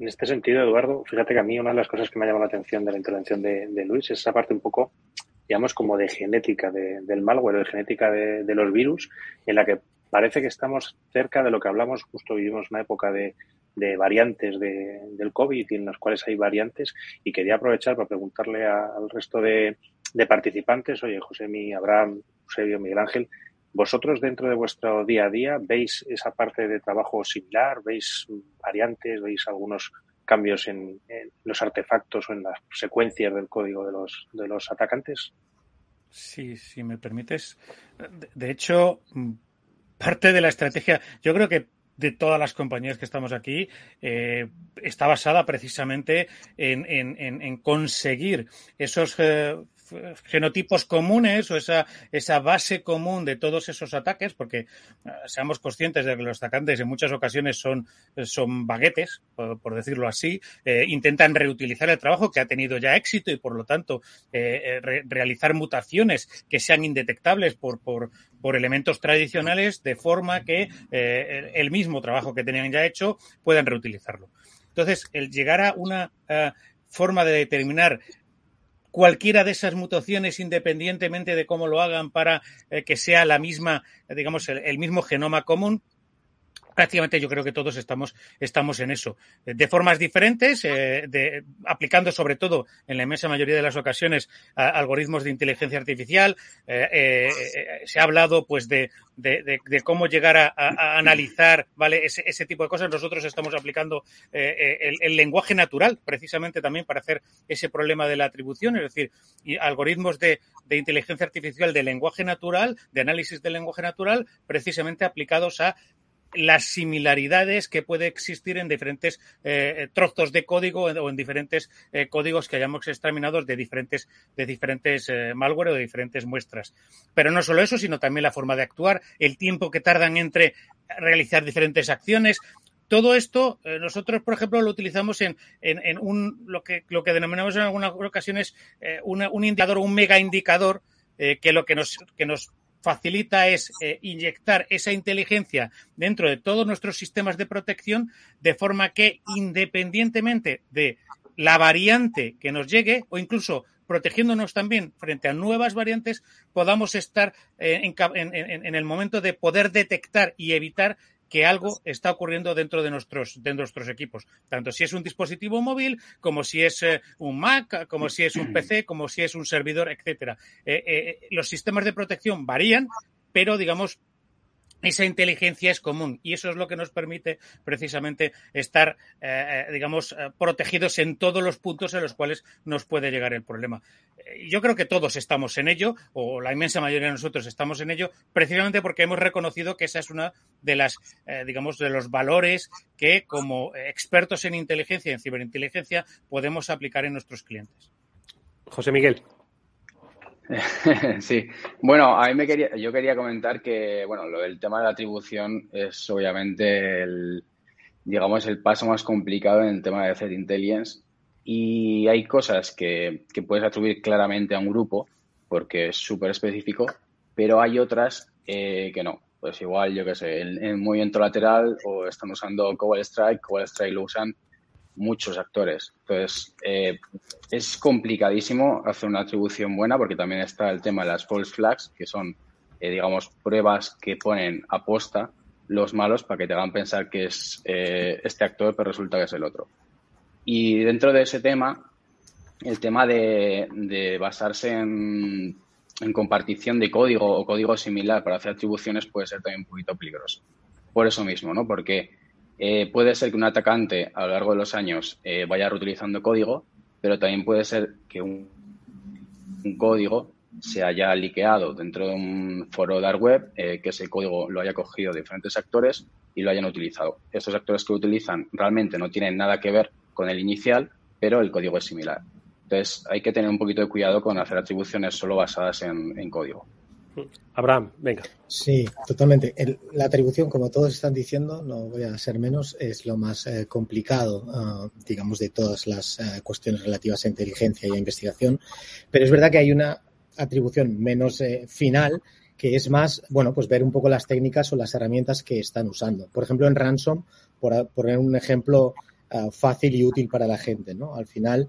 En este sentido, Eduardo, fíjate que a mí una de las cosas que me ha llamado la atención de la intervención de, Luis es esa parte un poco, digamos, como de genética del malware, de genética de los virus, en la que parece que estamos cerca de lo que hablamos, justo vivimos una época de, de variantes de, del COVID y en las cuales hay variantes y quería aprovechar para preguntarle al resto de, de, participantes, oye, José, mi Abraham, Eusebio, Miguel Ángel, ¿vosotros dentro de vuestro día a día veis esa parte de trabajo similar? ¿Veis variantes? ¿Veis algunos cambios en, los artefactos o en las secuencias del código de los, de los atacantes? Sí, si me permites. De, hecho, parte de la estrategia, yo creo que de todas las compañías que estamos aquí eh, está basada precisamente en, en, en conseguir esos eh, genotipos comunes o esa, esa base común de todos esos ataques, porque uh, seamos conscientes de que los atacantes en muchas ocasiones son, son baguetes, por, decirlo así, eh, intentan reutilizar el trabajo que ha tenido ya éxito y por lo tanto eh, re realizar mutaciones que sean indetectables por, por, por elementos tradicionales de forma que eh, el mismo trabajo que tenían ya hecho puedan reutilizarlo. Entonces, el llegar a una forma de determinar cualquiera de esas mutaciones, independientemente de cómo lo hagan, para eh, que sea la misma, digamos, el, el mismo genoma común, prácticamente yo creo que todos estamos, estamos en eso. De formas diferentes, eh, de, aplicando sobre todo en la inmensa mayoría de las ocasiones a, algoritmos de inteligencia artificial. Eh, eh, se ha hablado pues de, de, cómo llegar a, analizar ¿vale? Ese, ese, tipo de cosas. Nosotros estamos aplicando el, el, lenguaje natural precisamente también para hacer ese problema de la atribución, es decir, y algoritmos de, de inteligencia artificial de lenguaje natural, de análisis del lenguaje natural, precisamente aplicados a las similaridades que puede existir en diferentes eh, trozos de código o en diferentes eh, códigos que hayamos examinado de diferentes, de diferentes eh, malware o de diferentes muestras. Pero no solo eso, sino también la forma de actuar, el tiempo que tardan entre realizar diferentes acciones, todo esto nosotros, por ejemplo, lo utilizamos en, en, en, un lo que lo que denominamos en algunas ocasiones eh, una, un indicador, un mega indicador, que lo que nos, que nos facilita es eh, inyectar esa inteligencia dentro de todos nuestros sistemas de protección, de forma que independientemente de la variante que nos llegue o incluso protegiéndonos también frente a nuevas variantes, podamos estar eh, en, el momento de poder detectar y evitar que algo está ocurriendo dentro de nuestros, de nuestros equipos, tanto si es un dispositivo móvil, como si es eh, un Mac, como si es un PC, como si es un servidor, etcétera. Eh, eh, los sistemas de protección varían, pero digamos esa inteligencia es común y eso es lo que nos permite precisamente estar, eh, eh, digamos, eh, protegidos en todos los puntos en los cuales nos puede llegar el problema. yo creo que todos estamos en ello, o la inmensa mayoría de nosotros estamos en ello, precisamente porque hemos reconocido que esa es una de las, digamos, de los valores que como expertos en inteligencia en ciberinteligencia podemos aplicar en nuestros clientes. José Miguel. Sí, bueno, a mí me quería, yo quería comentar que, bueno, lo del tema de la atribución es obviamente el, digamos, el paso más complicado en el tema de Threat Intelligence y hay cosas que, que puedes atribuir claramente a un grupo porque es súper específico, pero hay otras eh, que no. Pues igual, yo qué sé, en, en movimiento lateral o están usando Cobalt Strike, Cobalt Strike lo usan muchos actores. Entonces, eh, es complicadísimo hacer una atribución buena porque también está el tema de las false flags, que son, eh, digamos, pruebas que ponen a posta los malos para que te hagan pensar que es eh, este actor, pero resulta que es el otro. Y dentro de ese tema, el tema de, basarse en, en, compartición de código o código similar para hacer atribuciones puede ser también un poquito peligroso. Por eso mismo, ¿no? Porque eh, puede ser que un atacante a lo largo de los años eh, vaya reutilizando código, pero también puede ser que un, código se haya liqueado dentro de un foro dark web, eh, que ese código lo haya cogido diferentes actores y lo hayan utilizado. Estos actores que lo utilizan realmente no tienen nada que ver con el inicial, pero el código es similar. Entonces hay que tener un poquito de cuidado con hacer atribuciones solo basadas en código. Abraham, venga. Sí, totalmente. la atribución, como todos están diciendo, no voy a ser menos, es lo más eh, complicado, ah, digamos, de todas las eh, cuestiones relativas a inteligencia y a investigación. Pero es verdad que hay una atribución menos eh, final que es más, bueno, pues ver un poco las técnicas o las herramientas que están usando. Por ejemplo, en Ransom, por poner un ejemplo ah, fácil y útil para la gente, ¿no? Al final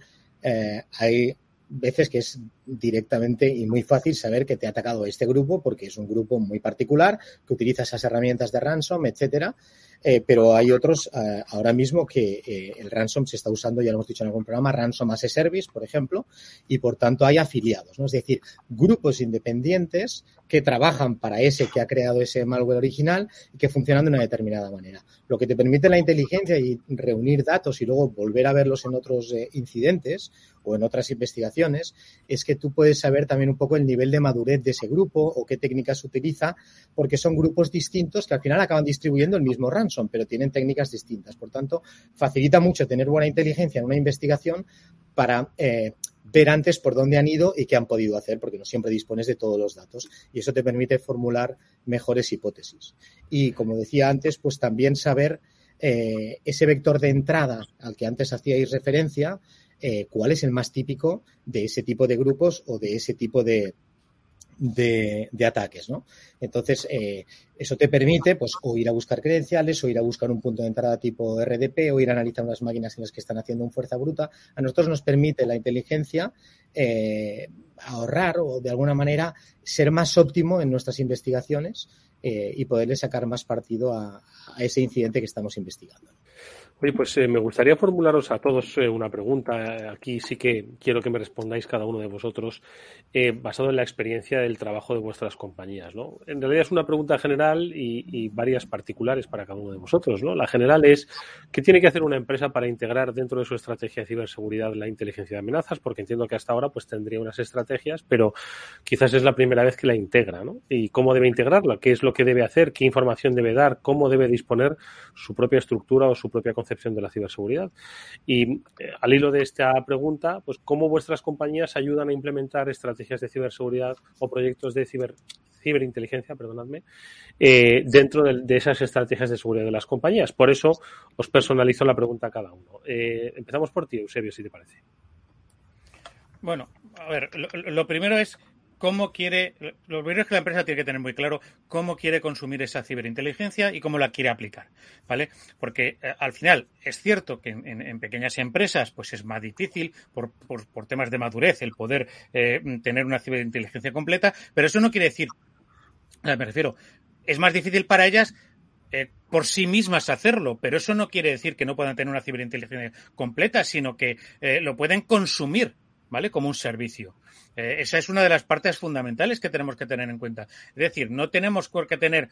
hay veces que es directamente y muy fácil saber que te ha atacado este grupo porque es un grupo muy particular que utiliza esas herramientas de ransom, etcétera. Eh, pero hay otros eh, ahora mismo que eh, el ransom se está usando, ya lo hemos dicho en algún programa, ransom as a service, por ejemplo, y por tanto hay afiliados, ¿no? Es decir, grupos independientes que trabajan para ese que ha creado ese malware original y que funcionan de una determinada manera. Lo que te permite la inteligencia y reunir datos y luego volver a verlos en otros incidentes o en otras investigaciones es que tú puedes saber también un poco el nivel de madurez de ese grupo o qué técnicas utiliza, porque son grupos distintos que al final acaban distribuyendo el mismo ransom, pero tienen técnicas distintas. Por tanto, facilita mucho tener buena inteligencia en una investigación para eh, ver antes por dónde han ido y qué han podido hacer, porque no siempre dispones de todos los datos y eso te permite formular mejores hipótesis. Y como decía antes, pues también saber eh, ese vector de entrada al que antes hacíais referencia, eh, cuál es el más típico de ese tipo de grupos o de ese tipo de, de, ataques, ¿no? Entonces, eh, eso te permite, pues, o ir a buscar credenciales, o ir a buscar un punto de entrada tipo RDP, o ir a analizar unas máquinas en las que están haciendo un fuerza bruta. A nosotros nos permite la inteligencia eh, ahorrar o, de alguna manera, ser más óptimo en nuestras investigaciones y poderle sacar más partido a ese incidente que estamos investigando. Oye, pues eh, me gustaría formularos a todos eh, una pregunta. Aquí sí que quiero que me respondáis cada uno de vosotros, eh, basado en la experiencia del trabajo de vuestras compañías. ¿no? En realidad es una pregunta general y, varias particulares para cada uno de vosotros. ¿no? La general es, ¿qué tiene que hacer una empresa para integrar dentro de su estrategia de ciberseguridad la inteligencia de amenazas? Porque entiendo que hasta ahora pues tendría unas estrategias, pero quizás es la primera vez que la integra. ¿no? ¿Y cómo debe integrarla? ¿Qué es lo que debe hacer? ¿Qué información debe dar? ¿Cómo debe disponer su propia estructura o su propia concepción? De la ciberseguridad. Y eh, al hilo de esta pregunta, pues cómo vuestras compañías ayudan a implementar estrategias de ciberseguridad o proyectos de ciber ciberinteligencia, perdonadme, eh, dentro de, esas estrategias de seguridad de las compañías. Por eso os personalizo la pregunta a cada uno. Eh, empezamos por ti, Eusebio, si te parece. Bueno, a ver, lo primero es cómo quiere, lo primero es que la empresa tiene que tener muy claro cómo quiere consumir esa ciberinteligencia y cómo la quiere aplicar, ¿vale? Porque eh, al final es cierto que en, pequeñas empresas pues es más difícil por, temas de madurez el poder eh, tener una ciberinteligencia completa, pero eso no quiere decir, me refiero, es más difícil para ellas eh, por sí mismas hacerlo, pero eso no quiere decir que no puedan tener una ciberinteligencia completa, sino que lo pueden consumir ¿vale? Como un servicio. Eh, esa es una de las partes fundamentales que tenemos que tener en cuenta. Es decir, no tenemos que tener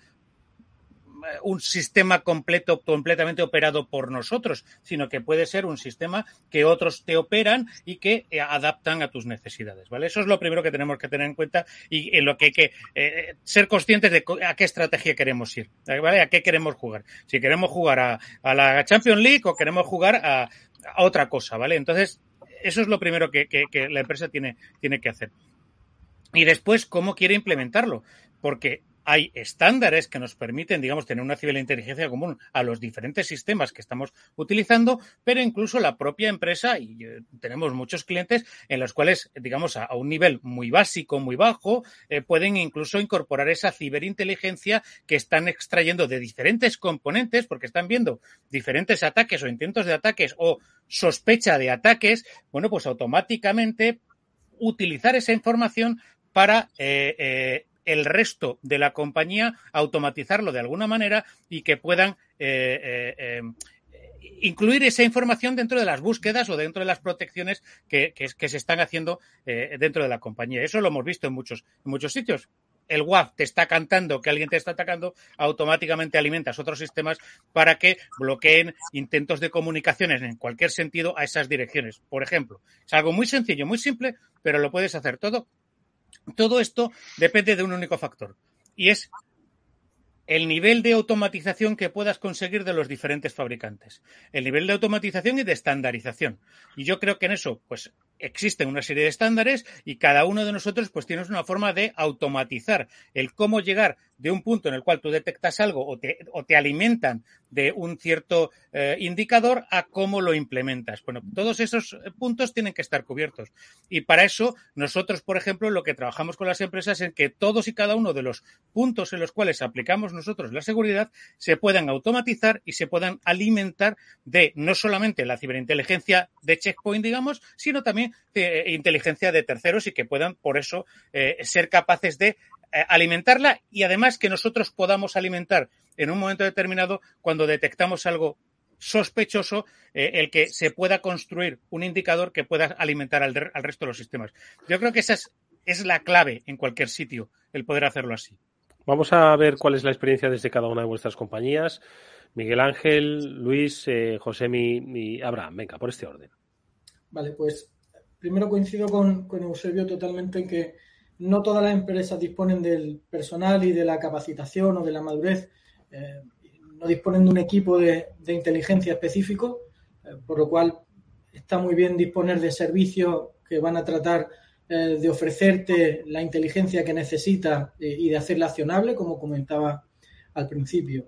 un sistema completo, completamente operado por nosotros, sino que puede ser un sistema que otros te operan y que eh, adaptan a tus necesidades, ¿vale? Eso es lo primero que tenemos que tener en cuenta y en lo que hay que eh, ser conscientes de a qué estrategia queremos ir, ¿vale? A qué queremos jugar. Si queremos jugar a, la Champions League o queremos jugar a, otra cosa, ¿vale? Entonces, eso es lo primero que, que la empresa tiene, tiene que hacer. Y después, ¿cómo quiere implementarlo? Porque hay estándares que nos permiten, digamos, tener una ciberinteligencia común a los diferentes sistemas que estamos utilizando, pero incluso la propia empresa, y eh, tenemos muchos clientes en los cuales, digamos, a, un nivel muy básico, muy bajo, eh, pueden incluso incorporar esa ciberinteligencia que están extrayendo de diferentes componentes, porque están viendo diferentes ataques o intentos de ataques o sospecha de ataques, bueno, pues automáticamente utilizar esa información para eh, el resto de la compañía automatizarlo de alguna manera y que puedan eh, eh, eh, incluir esa información dentro de las búsquedas o dentro de las protecciones que, se están haciendo dentro de la compañía. Eso lo hemos visto en muchos, en muchos sitios. El WAF te está cantando que alguien te está atacando, automáticamente alimentas otros sistemas para que bloqueen intentos de comunicaciones en cualquier sentido a esas direcciones. Por ejemplo, es algo muy sencillo, muy simple, pero lo puedes hacer todo todo esto depende de un único factor y es el nivel de automatización que puedas conseguir de los diferentes fabricantes, el nivel de automatización y de estandarización. Y yo creo que en eso, pues existen una serie de estándares y cada uno de nosotros pues tienes una forma de automatizar el cómo llegar de un punto en el cual tú detectas algo o te, o te alimentan de un cierto eh, indicador a cómo lo implementas. Bueno, todos esos eh, puntos tienen que estar cubiertos. Y para eso, nosotros, por ejemplo, lo que trabajamos con las empresas es que todos y cada uno de los puntos en los cuales aplicamos nosotros la seguridad se puedan automatizar y se puedan alimentar de no solamente la ciberinteligencia de checkpoint, digamos, sino también eh, inteligencia de terceros y que puedan, por eso, eh, ser capaces de eh, alimentarla y además que nosotros podamos alimentar en un momento determinado cuando detectamos algo sospechoso el que se pueda construir un indicador que pueda alimentar al, resto de los sistemas. Yo creo que esa es, la clave en cualquier sitio, el poder hacerlo así. Vamos a ver cuál es la experiencia desde cada una de vuestras compañías. Miguel Ángel, Luis, Josemi y Abraham. Venga, por este orden. Vale, pues primero coincido con, Eusebio totalmente en que no todas las empresas disponen del personal y de la capacitación o de la madurez, eh, no disponen de un equipo de, inteligencia específico, eh, por lo cual está muy bien disponer de servicios que van a tratar eh, de ofrecerte la inteligencia que necesitas y de hacerla accionable, como comentaba al principio.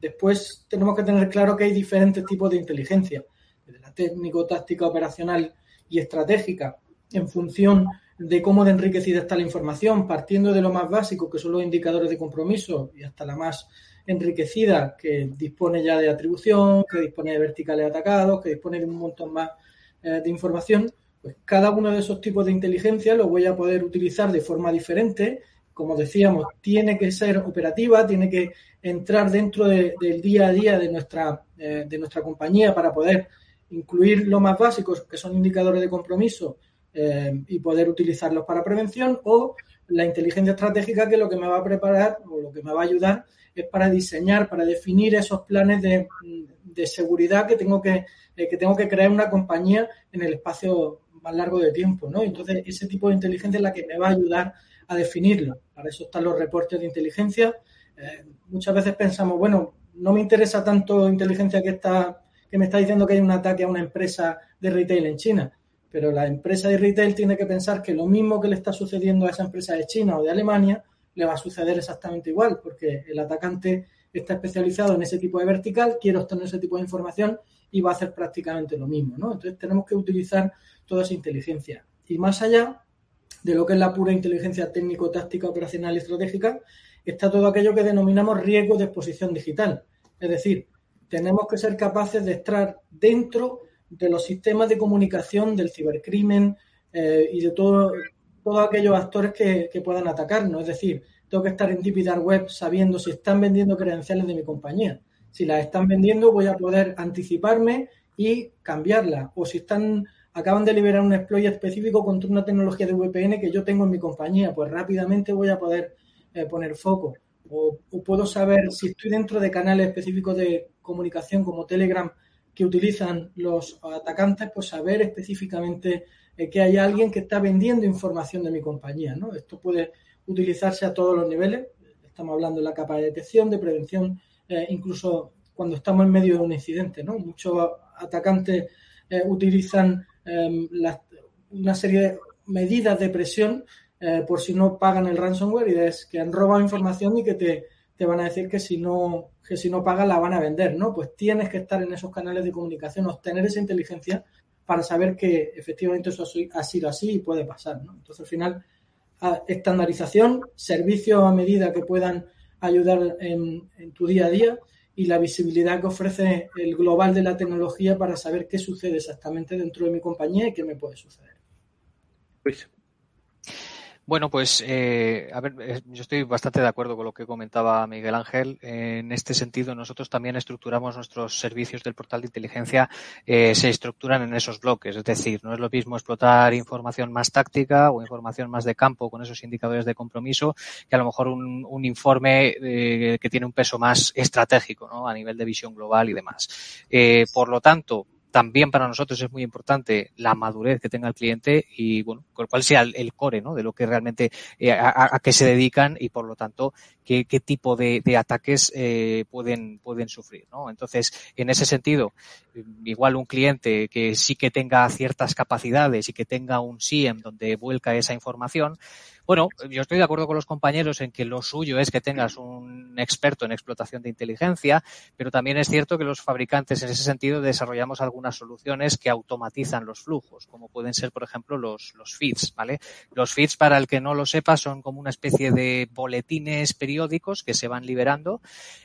Después tenemos que tener claro que hay diferentes tipos de inteligencia, desde la técnico, táctica, operacional y estratégica en función de cómo de enriquecida está la información, partiendo de lo más básico, que son los indicadores de compromiso, y hasta la más enriquecida, que dispone ya de atribución, que dispone de verticales atacados, que dispone de un montón más eh, de información, pues cada uno de esos tipos de inteligencia lo voy a poder utilizar de forma diferente. Como decíamos, tiene que ser operativa, tiene que entrar dentro del día a día de nuestra, eh, de nuestra compañía para poder incluir lo más básicos, que son indicadores de compromiso, eh, y poder utilizarlos para prevención, o la inteligencia estratégica, que lo que me va a preparar o lo que me va a ayudar es para diseñar, para definir esos planes de, seguridad que tengo que, eh, que tengo que crear una compañía en el espacio más largo de tiempo, ¿no? Entonces, ese tipo de inteligencia es la que me va a ayudar a definirlo. Para eso están los reportes de inteligencia. Eh, muchas veces pensamos, bueno, no me interesa tanto inteligencia que está que me está diciendo que hay un ataque a una empresa de retail en China. Pero la empresa de retail tiene que pensar que lo mismo que le está sucediendo a esa empresa de China o de Alemania, le va a suceder exactamente igual, porque el atacante está especializado en ese tipo de vertical, quiere obtener ese tipo de información y va a hacer prácticamente lo mismo. ¿no? Entonces tenemos que utilizar toda esa inteligencia. Y más allá de lo que es la pura inteligencia técnico, táctica, operacional y estratégica, está todo aquello que denominamos riesgo de exposición digital. Es decir, tenemos que ser capaces de estar dentro de los sistemas de comunicación del cibercrimen eh, y de todo, todos aquellos actores que, puedan atacarnos. Es decir, tengo que estar en Deep Web sabiendo si están vendiendo credenciales de mi compañía. Si las están vendiendo, voy a poder anticiparme y cambiarla. O si están acaban de liberar un exploit específico contra una tecnología de VPN que yo tengo en mi compañía, pues rápidamente voy a poder eh, poner foco o, puedo saber si estoy dentro de canales específicos de comunicación como Telegram que utilizan los atacantes, pues saber específicamente eh, que hay alguien que está vendiendo información de mi compañía. ¿no? Esto puede utilizarse a todos los niveles. Estamos hablando de la capa de detección, de prevención, eh, incluso cuando estamos en medio de un incidente. Muchos atacantes eh, utilizan em, una serie de medidas de presión por si no pagan el ransomware y es que han robado información y que te, te van a decir que si no que si no pagan la van a vender, ¿no? Pues tienes que estar en esos canales de comunicación, obtener esa inteligencia para saber que efectivamente eso ha sido así y puede pasar. ¿no? Entonces, al final, estandarización, servicios a medida que puedan ayudar en, tu día a día y la visibilidad que ofrece el global de la tecnología para saber qué sucede exactamente dentro de mi compañía y qué me puede suceder. Luis. Bueno, pues eh, a ver, eh, yo estoy bastante de acuerdo con lo que comentaba Miguel Ángel. en este sentido, nosotros también estructuramos nuestros servicios del portal de inteligencia, eh, se estructuran en esos bloques. Es decir, no es lo mismo explotar información más táctica o información más de campo con esos indicadores de compromiso que a lo mejor un, un informe que tiene un peso más estratégico ¿no? a nivel de visión global y demás. por lo tanto, también para nosotros es muy importante la madurez que tenga el cliente y, bueno, cuál sea el, core, ¿no? De lo que realmente, eh, a, qué se dedican y, por lo tanto, qué, tipo de, ataques eh, pueden, pueden sufrir, ¿no? Entonces, en ese sentido, igual un cliente que sí que tenga ciertas capacidades y que tenga un SIEM donde vuelca esa información, bueno, yo estoy de acuerdo con los compañeros en que lo suyo es que tengas un experto en explotación de inteligencia, pero también es cierto que los fabricantes en ese sentido desarrollamos algunas soluciones que automatizan los flujos, como pueden ser, por ejemplo, los, los feeds, ¿vale? Los feeds, para el que no lo sepa, son como una especie de boletines periódicos que se van liberando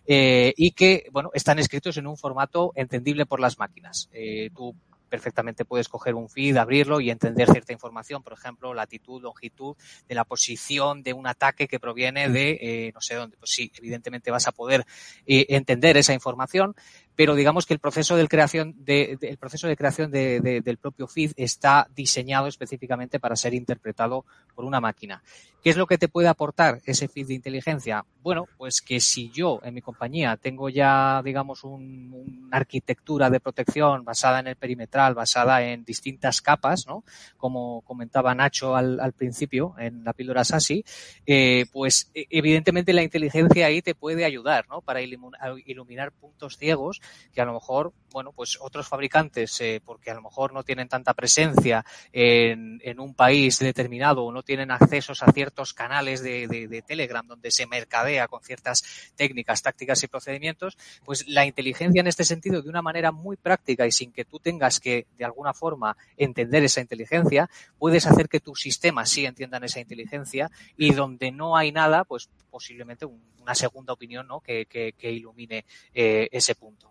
eh, y que, bueno, están escritos en un formato entendible por las máquinas. Eh, tú perfectamente puedes coger un feed, abrirlo y entender cierta información, por ejemplo, latitud, longitud de la posición de un ataque que proviene de eh, no sé dónde. Pues sí, evidentemente vas a poder entender esa información, pero digamos que el proceso de creación el proceso de creación de, del propio feed está diseñado específicamente para ser interpretado por una máquina. ¿Qué es lo que te puede aportar ese feed de inteligencia? Bueno, pues que si yo en mi compañía tengo ya, digamos, una arquitectura de protección basada en el perimetral, basada en distintas capas, ¿no? Como comentaba Nacho al, al principio en la píldora SASI, eh, pues e, evidentemente la inteligencia ahí te puede ayudar, ¿no? Para iluminar puntos ciegos que a lo mejor, bueno, pues otros fabricantes, eh, porque a lo mejor no tienen tanta presencia en, en, un país determinado o no tienen accesos a ciertos canales de, de, Telegram donde se mercadea con ciertas técnicas, tácticas y procedimientos, pues la inteligencia en este sentido, de una manera muy práctica y sin que tú tengas que, de alguna forma, entender esa inteligencia, puedes hacer que tus sistemas sí entiendan esa inteligencia y donde no hay nada, pues posiblemente una segunda opinión ¿no? que, que, que ilumine eh, ese punto.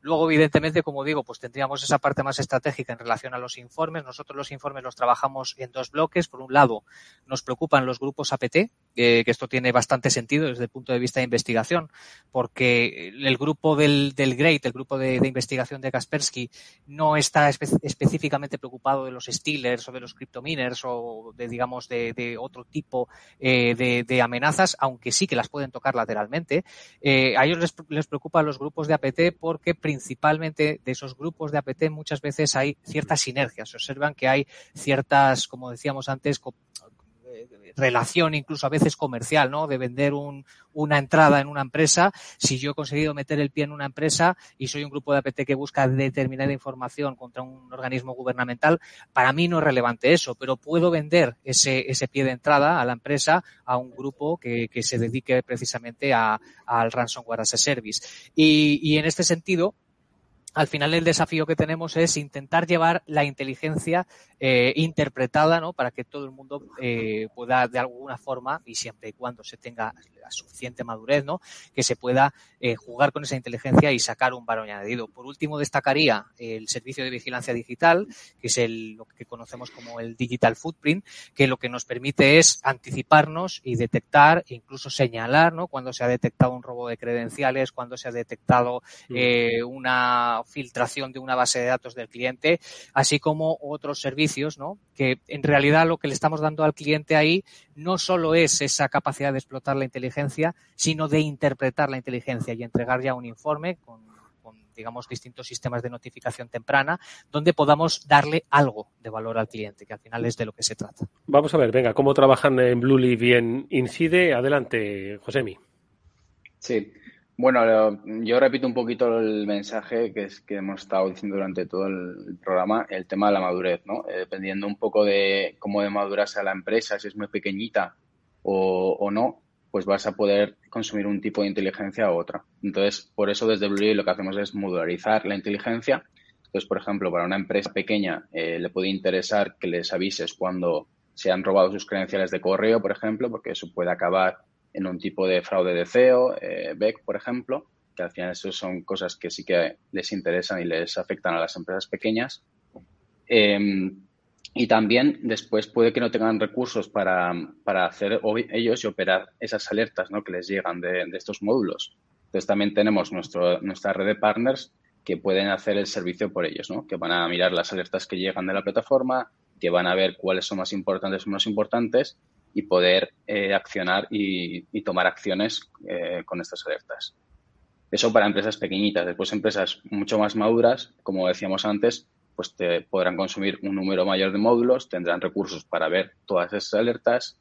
Luego, evidentemente, como digo, pues tendríamos esa parte más estratégica en relación a los informes. Nosotros los informes los trabajamos en dos bloques. Por un lado, nos preocupan los grupos APT, eh, que esto tiene bastante sentido desde el punto de vista de investigación, porque el grupo del, del GREAT, el grupo de, investigación de Kaspersky, no está espe específicamente preocupado de los Stealers o de los cryptominers o de, digamos, de, otro tipo eh, de, de, amenazas, aunque sí que las pueden tocar lateralmente. Eh, a ellos les, les preocupan los grupos de APT porque principalmente de esos grupos de APT muchas veces hay ciertas sinergias. Se observan que hay ciertas, como decíamos antes, relación incluso a veces comercial, ¿no? De vender un, una entrada en una empresa. Si yo he conseguido meter el pie en una empresa y soy un grupo de APT que busca determinada información contra un organismo gubernamental, para mí no es relevante eso, pero puedo vender ese, pie de entrada a la empresa a un grupo que, se dedique precisamente al ransomware as a service. Y en este sentido, al final el desafío que tenemos es intentar llevar la inteligencia eh, interpretada, ¿no? Para que todo el mundo eh, pueda de alguna forma y siempre y cuando se tenga la suficiente madurez, ¿no? Que se pueda eh, jugar con esa inteligencia y sacar un valor añadido. Por último, destacaría el servicio de vigilancia digital, que es el, lo que conocemos como el digital footprint, que lo que nos permite es anticiparnos y detectar, e incluso señalar, ¿no? Cuando se ha detectado un robo de credenciales, cuando se ha detectado eh, una filtración de una base de datos del cliente, así como otros servicios, ¿no? Que en realidad lo que le estamos dando al cliente ahí no solo es esa capacidad de explotar la inteligencia, sino de interpretar la inteligencia y entregar ya un informe con, digamos, distintos sistemas de notificación temprana, donde podamos darle algo de valor al cliente, que al final es de lo que se trata. Vamos a ver, venga, cómo trabajan en Bluely y en Incide. Adelante, Josemi. Sí, bueno, yo repito un poquito el mensaje que, es, que hemos estado diciendo durante todo el programa, el tema de la madurez, ¿no? Eh, dependiendo un poco de cómo de madura sea la empresa, si es muy pequeñita o, o, no, pues vas a poder consumir un tipo de inteligencia u otra. Entonces, por eso desde Blue lo que hacemos es modularizar la inteligencia. Entonces, por ejemplo, para una empresa pequeña eh, le puede interesar que les avises cuando se han robado sus credenciales de correo, por ejemplo, porque eso puede acabar en un tipo de fraude de CEO, eh, BEC, por ejemplo, que al final eso son cosas que sí que les interesan y les afectan a las empresas pequeñas. Em, y también después puede que no tengan recursos para, para hacer ellos y operar esas alertas ¿no? que les llegan de, de, estos módulos. Entonces también tenemos nuestro, nuestra red de partners que pueden hacer el servicio por ellos, ¿no? que van a mirar las alertas que llegan de la plataforma, que van a ver cuáles son más importantes o menos importantes y poder eh, accionar y, tomar acciones eh, con estas alertas. Eso para empresas pequeñitas. Después empresas mucho más maduras, como decíamos antes, pues te podrán consumir un número mayor de módulos, tendrán recursos para ver todas esas alertas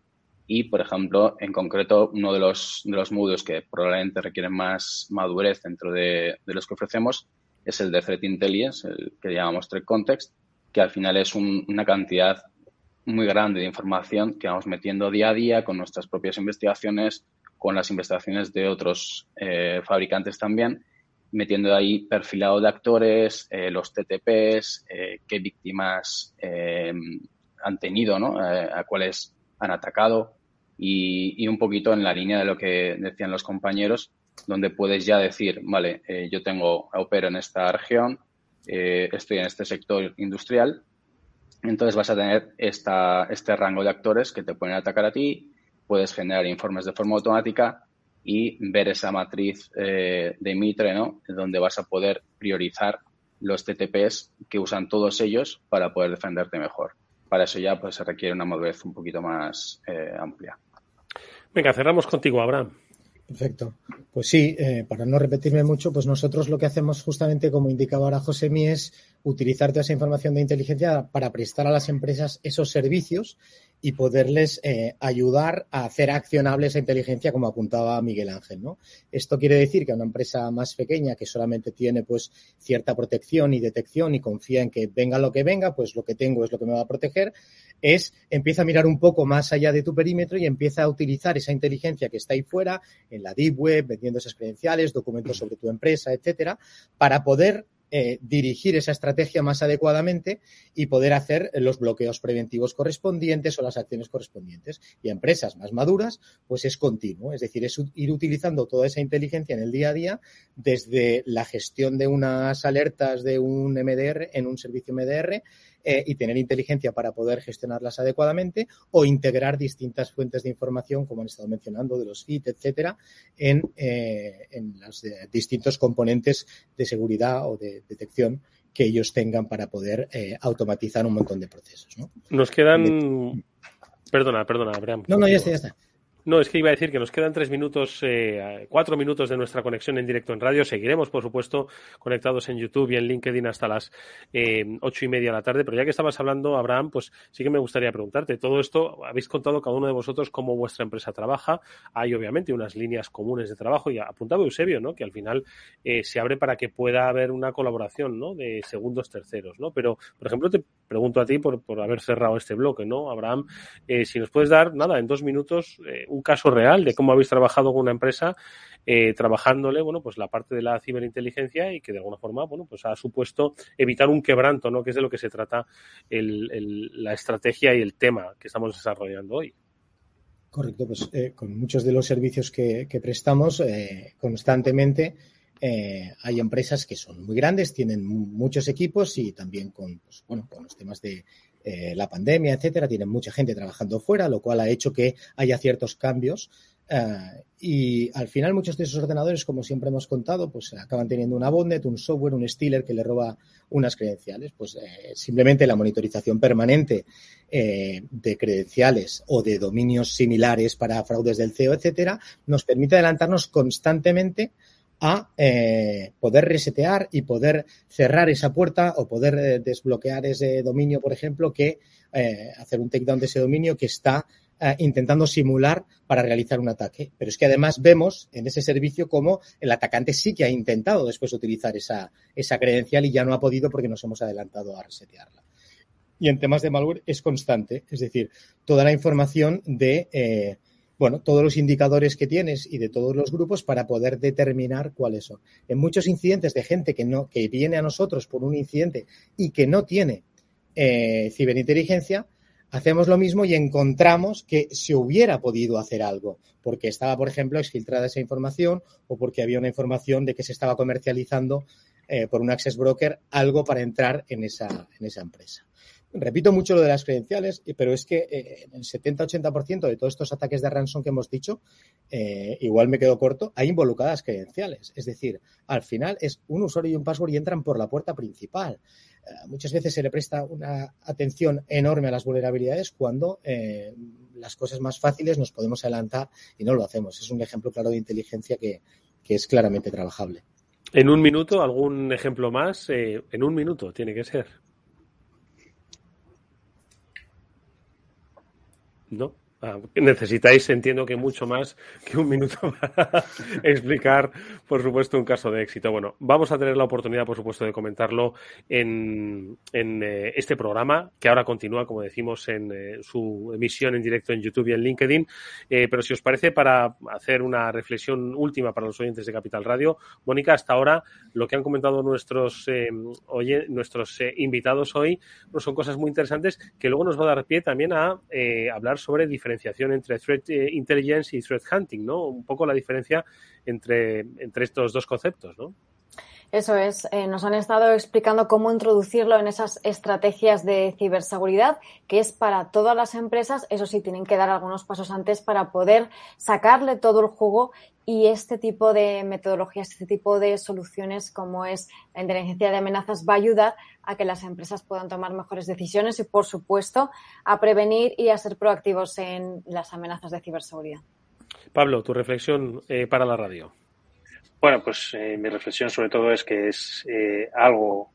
y, por ejemplo, en concreto, uno de los, de los módulos que probablemente requieren más madurez dentro de, los que ofrecemos es el de Threat Intelligence, el que llamamos Threat Context, que al final es un, una cantidad muy grande de información que vamos metiendo día a día con nuestras propias investigaciones, con las investigaciones de otros eh, fabricantes también, metiendo ahí perfilado de actores, eh, los TTPs, eh, qué víctimas eh, han tenido, ¿no? a cuáles han atacado y, y, un poquito en la línea de lo que decían los compañeros, donde puedes ya decir, vale, yo tengo, opero en esta región, estoy en este sector industrial entonces vas a tener esta, este rango de actores que te pueden atacar a ti, puedes generar informes de forma automática y ver esa matriz eh, de Mitre, ¿no? Donde vas a poder priorizar los TTPs que usan todos ellos para poder defenderte mejor. Para eso ya pues, se requiere una madurez un poquito más eh, amplia. Venga, cerramos contigo, Abraham. Perfecto. Pues sí, eh, para no repetirme mucho, pues nosotros lo que hacemos justamente, como indicaba ahora José Mí, es utilizar toda esa información de inteligencia para prestar a las empresas esos servicios y poderles eh, ayudar a hacer accionable esa inteligencia, como apuntaba Miguel Ángel. ¿no? Esto quiere decir que a una empresa más pequeña que solamente tiene pues cierta protección y detección y confía en que venga lo que venga, pues lo que tengo es lo que me va a proteger, es empieza a mirar un poco más allá de tu perímetro y empieza a utilizar esa inteligencia que está ahí fuera, en la deep web, vendiendo esas credenciales, documentos sobre tu empresa, etcétera, para poder eh, dirigir esa estrategia más adecuadamente y poder hacer los bloqueos preventivos correspondientes o las acciones correspondientes. Y a empresas más maduras, pues es continuo, es decir, es ir utilizando toda esa inteligencia en el día a día desde la gestión de unas alertas de un MDR en un servicio MDR eh, y tener inteligencia para poder gestionarlas adecuadamente o integrar distintas fuentes de información, como han estado mencionando, de los FIT, etcétera, en, eh, en los distintos componentes de seguridad o de detección que ellos tengan para poder eh, automatizar un montón de procesos. ¿no? Nos quedan. Perdona, perdona, Abraham. No, no, ya está, ya está. No, es que iba a decir que nos quedan tres minutos, eh, cuatro minutos de nuestra conexión en directo en radio. Seguiremos, por supuesto, conectados en YouTube y en LinkedIn hasta las eh, ocho y media de la tarde. Pero ya que estabas hablando, Abraham, pues sí que me gustaría preguntarte. Todo esto, habéis contado cada uno de vosotros cómo vuestra empresa trabaja. Hay, obviamente, unas líneas comunes de trabajo y ha apuntado Eusebio, ¿no? Que al final eh, se abre para que pueda haber una colaboración, ¿no? De segundos terceros, ¿no? Pero, por ejemplo, te pregunto a ti por, por haber cerrado este bloque, ¿no? Abraham, eh, si nos puedes dar, nada, en dos minutos, un caso real de cómo habéis trabajado con una empresa, eh, trabajándole, bueno, pues la parte de la ciberinteligencia y que de alguna forma, bueno, pues ha supuesto evitar un quebranto, ¿no? Que es de lo que se trata la estrategia y el tema que estamos desarrollando hoy. Correcto, pues eh, con muchos de los servicios que, prestamos eh, constantemente hay empresas que son muy grandes, tienen muchos equipos y también con, pues, bueno, con los temas de eh, la pandemia, etcétera, tienen mucha gente trabajando fuera, lo cual ha hecho que haya ciertos cambios Eh, y al final muchos de esos ordenadores, como siempre hemos contado, pues acaban teniendo una bondnet, un software, un stealer que le roba unas credenciales. Pues eh, simplemente la monitorización permanente de credenciales o de dominios similares para fraudes del CEO, etcétera, nos permite adelantarnos constantemente a eh, poder resetear y poder cerrar esa puerta o poder desbloquear ese dominio, por ejemplo, que hacer un takedown de ese dominio que está eh, intentando simular para realizar un ataque. Pero es que además vemos en ese servicio cómo el atacante sí que ha intentado después utilizar esa, esa credencial y ya no ha podido porque nos hemos adelantado a resetearla. Y en temas de malware es constante, es decir, toda la información de, eh, bueno, todos los indicadores que tienes y de todos los grupos para poder determinar cuáles son. En muchos incidentes de gente que no, que viene a nosotros por un incidente y que no tiene eh, ciberinteligencia, hacemos lo mismo y encontramos que se hubiera podido hacer algo, porque estaba, por ejemplo, exfiltrada esa información o porque había una información de que se estaba comercializando eh, por un access broker algo para entrar en esa, en esa empresa. Repito mucho lo de las credenciales, pero es que eh, el 70-80% de todos estos ataques de ransom que hemos dicho, eh, igual me quedo corto, hay involucradas credenciales. Es decir, al final es un usuario y un password y entran por la puerta principal. Eh, muchas veces se le presta una atención enorme a las vulnerabilidades cuando las cosas más fáciles nos podemos adelantar y no lo hacemos. Es un ejemplo claro de inteligencia que es claramente trabajable. En un minuto, algún ejemplo más. en un minuto tiene que ser. No. Ah, necesitáis, entiendo que mucho más que un minuto para explicar, por supuesto, un caso de éxito. Bueno, vamos a tener la oportunidad, por supuesto, de comentarlo en, eh, este programa, que ahora continúa, como decimos, en eh, su emisión en directo en YouTube y en LinkedIn. Eh, pero si os parece, para hacer una reflexión última para los oyentes de Capital Radio, Mónica, hasta ahora lo que han comentado nuestros, oye, nuestros invitados hoy pues son cosas muy interesantes que luego nos va a dar pie también a hablar sobre diferentes diferenciación entre threat eh, intelligence y threat hunting, ¿no? Un poco la diferencia entre, entre estos dos conceptos, ¿no? Eso es, eh, nos han estado explicando cómo introducirlo en esas estrategias de ciberseguridad, que es para todas las empresas. Eso sí, tienen que dar algunos pasos antes para poder sacarle todo el jugo y este tipo de metodologías, este tipo de soluciones como es la inteligencia de amenazas va a ayudar a que las empresas puedan tomar mejores decisiones y, por supuesto, a prevenir y a ser proactivos en las amenazas de ciberseguridad. Pablo, tu reflexión eh, para la radio. Bueno, pues eh, mi reflexión sobre todo es que es eh, algo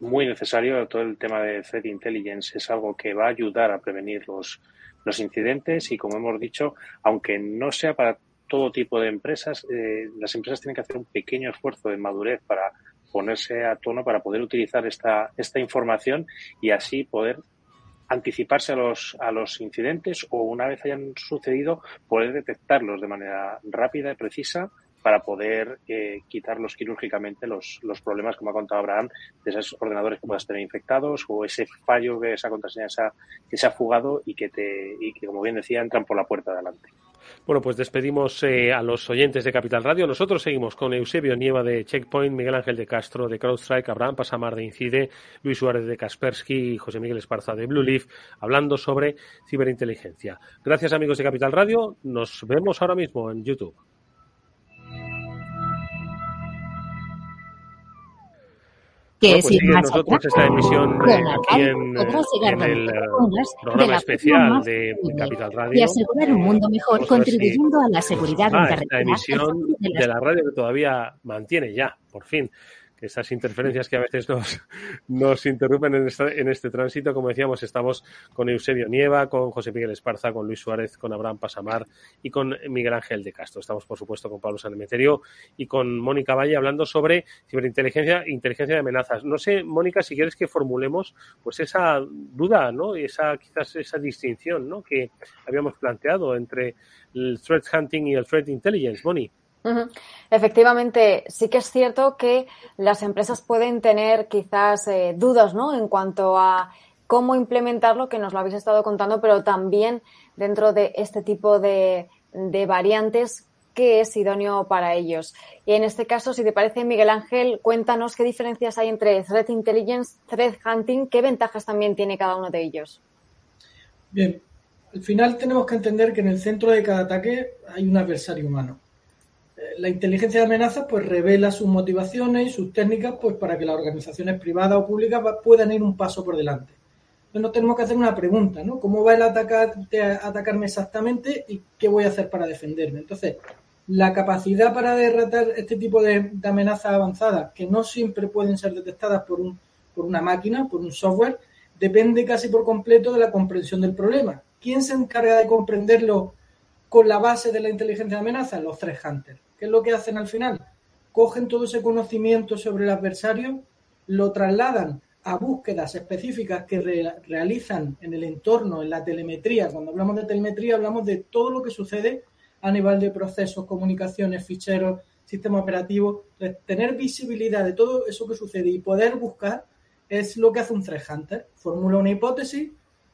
muy necesario. Todo el tema de Threat Intelligence es algo que va a ayudar a prevenir los, los incidentes y, como hemos dicho, aunque no sea para todo tipo de empresas, eh, las empresas tienen que hacer un pequeño esfuerzo de madurez para ponerse a tono, para poder utilizar esta, esta información y así poder anticiparse a los, a los incidentes o una vez hayan sucedido poder detectarlos de manera rápida y precisa para poder eh, quitarlos quirúrgicamente los, los problemas, como ha contado Abraham, de esos ordenadores que puedas tener infectados o ese fallo que esa contraseña que se ha fugado y que, te, y que, como bien decía, entran por la puerta de adelante. Bueno, pues despedimos eh, a los oyentes de Capital Radio. Nosotros seguimos con Eusebio Nieva de Checkpoint, Miguel Ángel de Castro de CrowdStrike, Abraham Pasamar de Incide, Luis Suárez de Kaspersky y José Miguel Esparza de Blue Leaf, hablando sobre ciberinteligencia. Gracias amigos de Capital Radio. Nos vemos ahora mismo en YouTube. Que bueno, pues nosotros esta emisión aquí en, en el programa especial de Capital Radio. Y asegurar un mundo mejor contribuyendo a la seguridad ah, esta emisión de la radio que todavía mantiene ya, por fin, esas interferencias que a veces nos, nos interrumpen en, en este tránsito. Como decíamos, estamos con Eusebio Nieva, con José Miguel Esparza, con Luis Suárez, con Abraham Pasamar y con Miguel Ángel de Castro. Estamos, por supuesto, con Pablo Sanemeterio y con Mónica Valle hablando sobre ciberinteligencia inteligencia de amenazas. No sé, Mónica, si quieres que formulemos pues esa duda, ¿no? Esa, quizás esa distinción, ¿no? Que habíamos planteado entre el threat hunting y el threat intelligence. Moni. Efectivamente, sí que es cierto que las empresas pueden tener quizás eh, dudas ¿no? en cuanto a cómo implementarlo, que nos lo habéis estado contando, pero también dentro de este tipo de, de variantes, qué es idóneo para ellos. Y en este caso, si te parece, Miguel Ángel, cuéntanos qué diferencias hay entre Threat Intelligence, Threat Hunting, qué ventajas también tiene cada uno de ellos. Bien, al final tenemos que entender que en el centro de cada ataque hay un adversario humano. La inteligencia de amenazas pues revela sus motivaciones y sus técnicas pues para que las organizaciones privadas o públicas puedan ir un paso por delante. Entonces nos tenemos que hacer una pregunta, ¿no? ¿Cómo va el atacante a atacarme exactamente y qué voy a hacer para defenderme? Entonces, la capacidad para derrotar este tipo de, amenazas avanzadas, que no siempre pueden ser detectadas por, un, por una máquina, por un software, depende casi por completo de la comprensión del problema. ¿Quién se encarga de comprenderlo con la base de la inteligencia de amenaza? Los threat hunters. ¿Qué es lo que hacen al final? Cogen todo ese conocimiento sobre el adversario, lo trasladan a búsquedas específicas que realizan en el entorno, en la telemetría. Cuando hablamos de telemetría hablamos de todo lo que sucede a nivel de procesos, comunicaciones, ficheros, sistema operativo. Tener visibilidad de todo eso que sucede y poder buscar es lo que hace un threat hunter. Formula una hipótesis,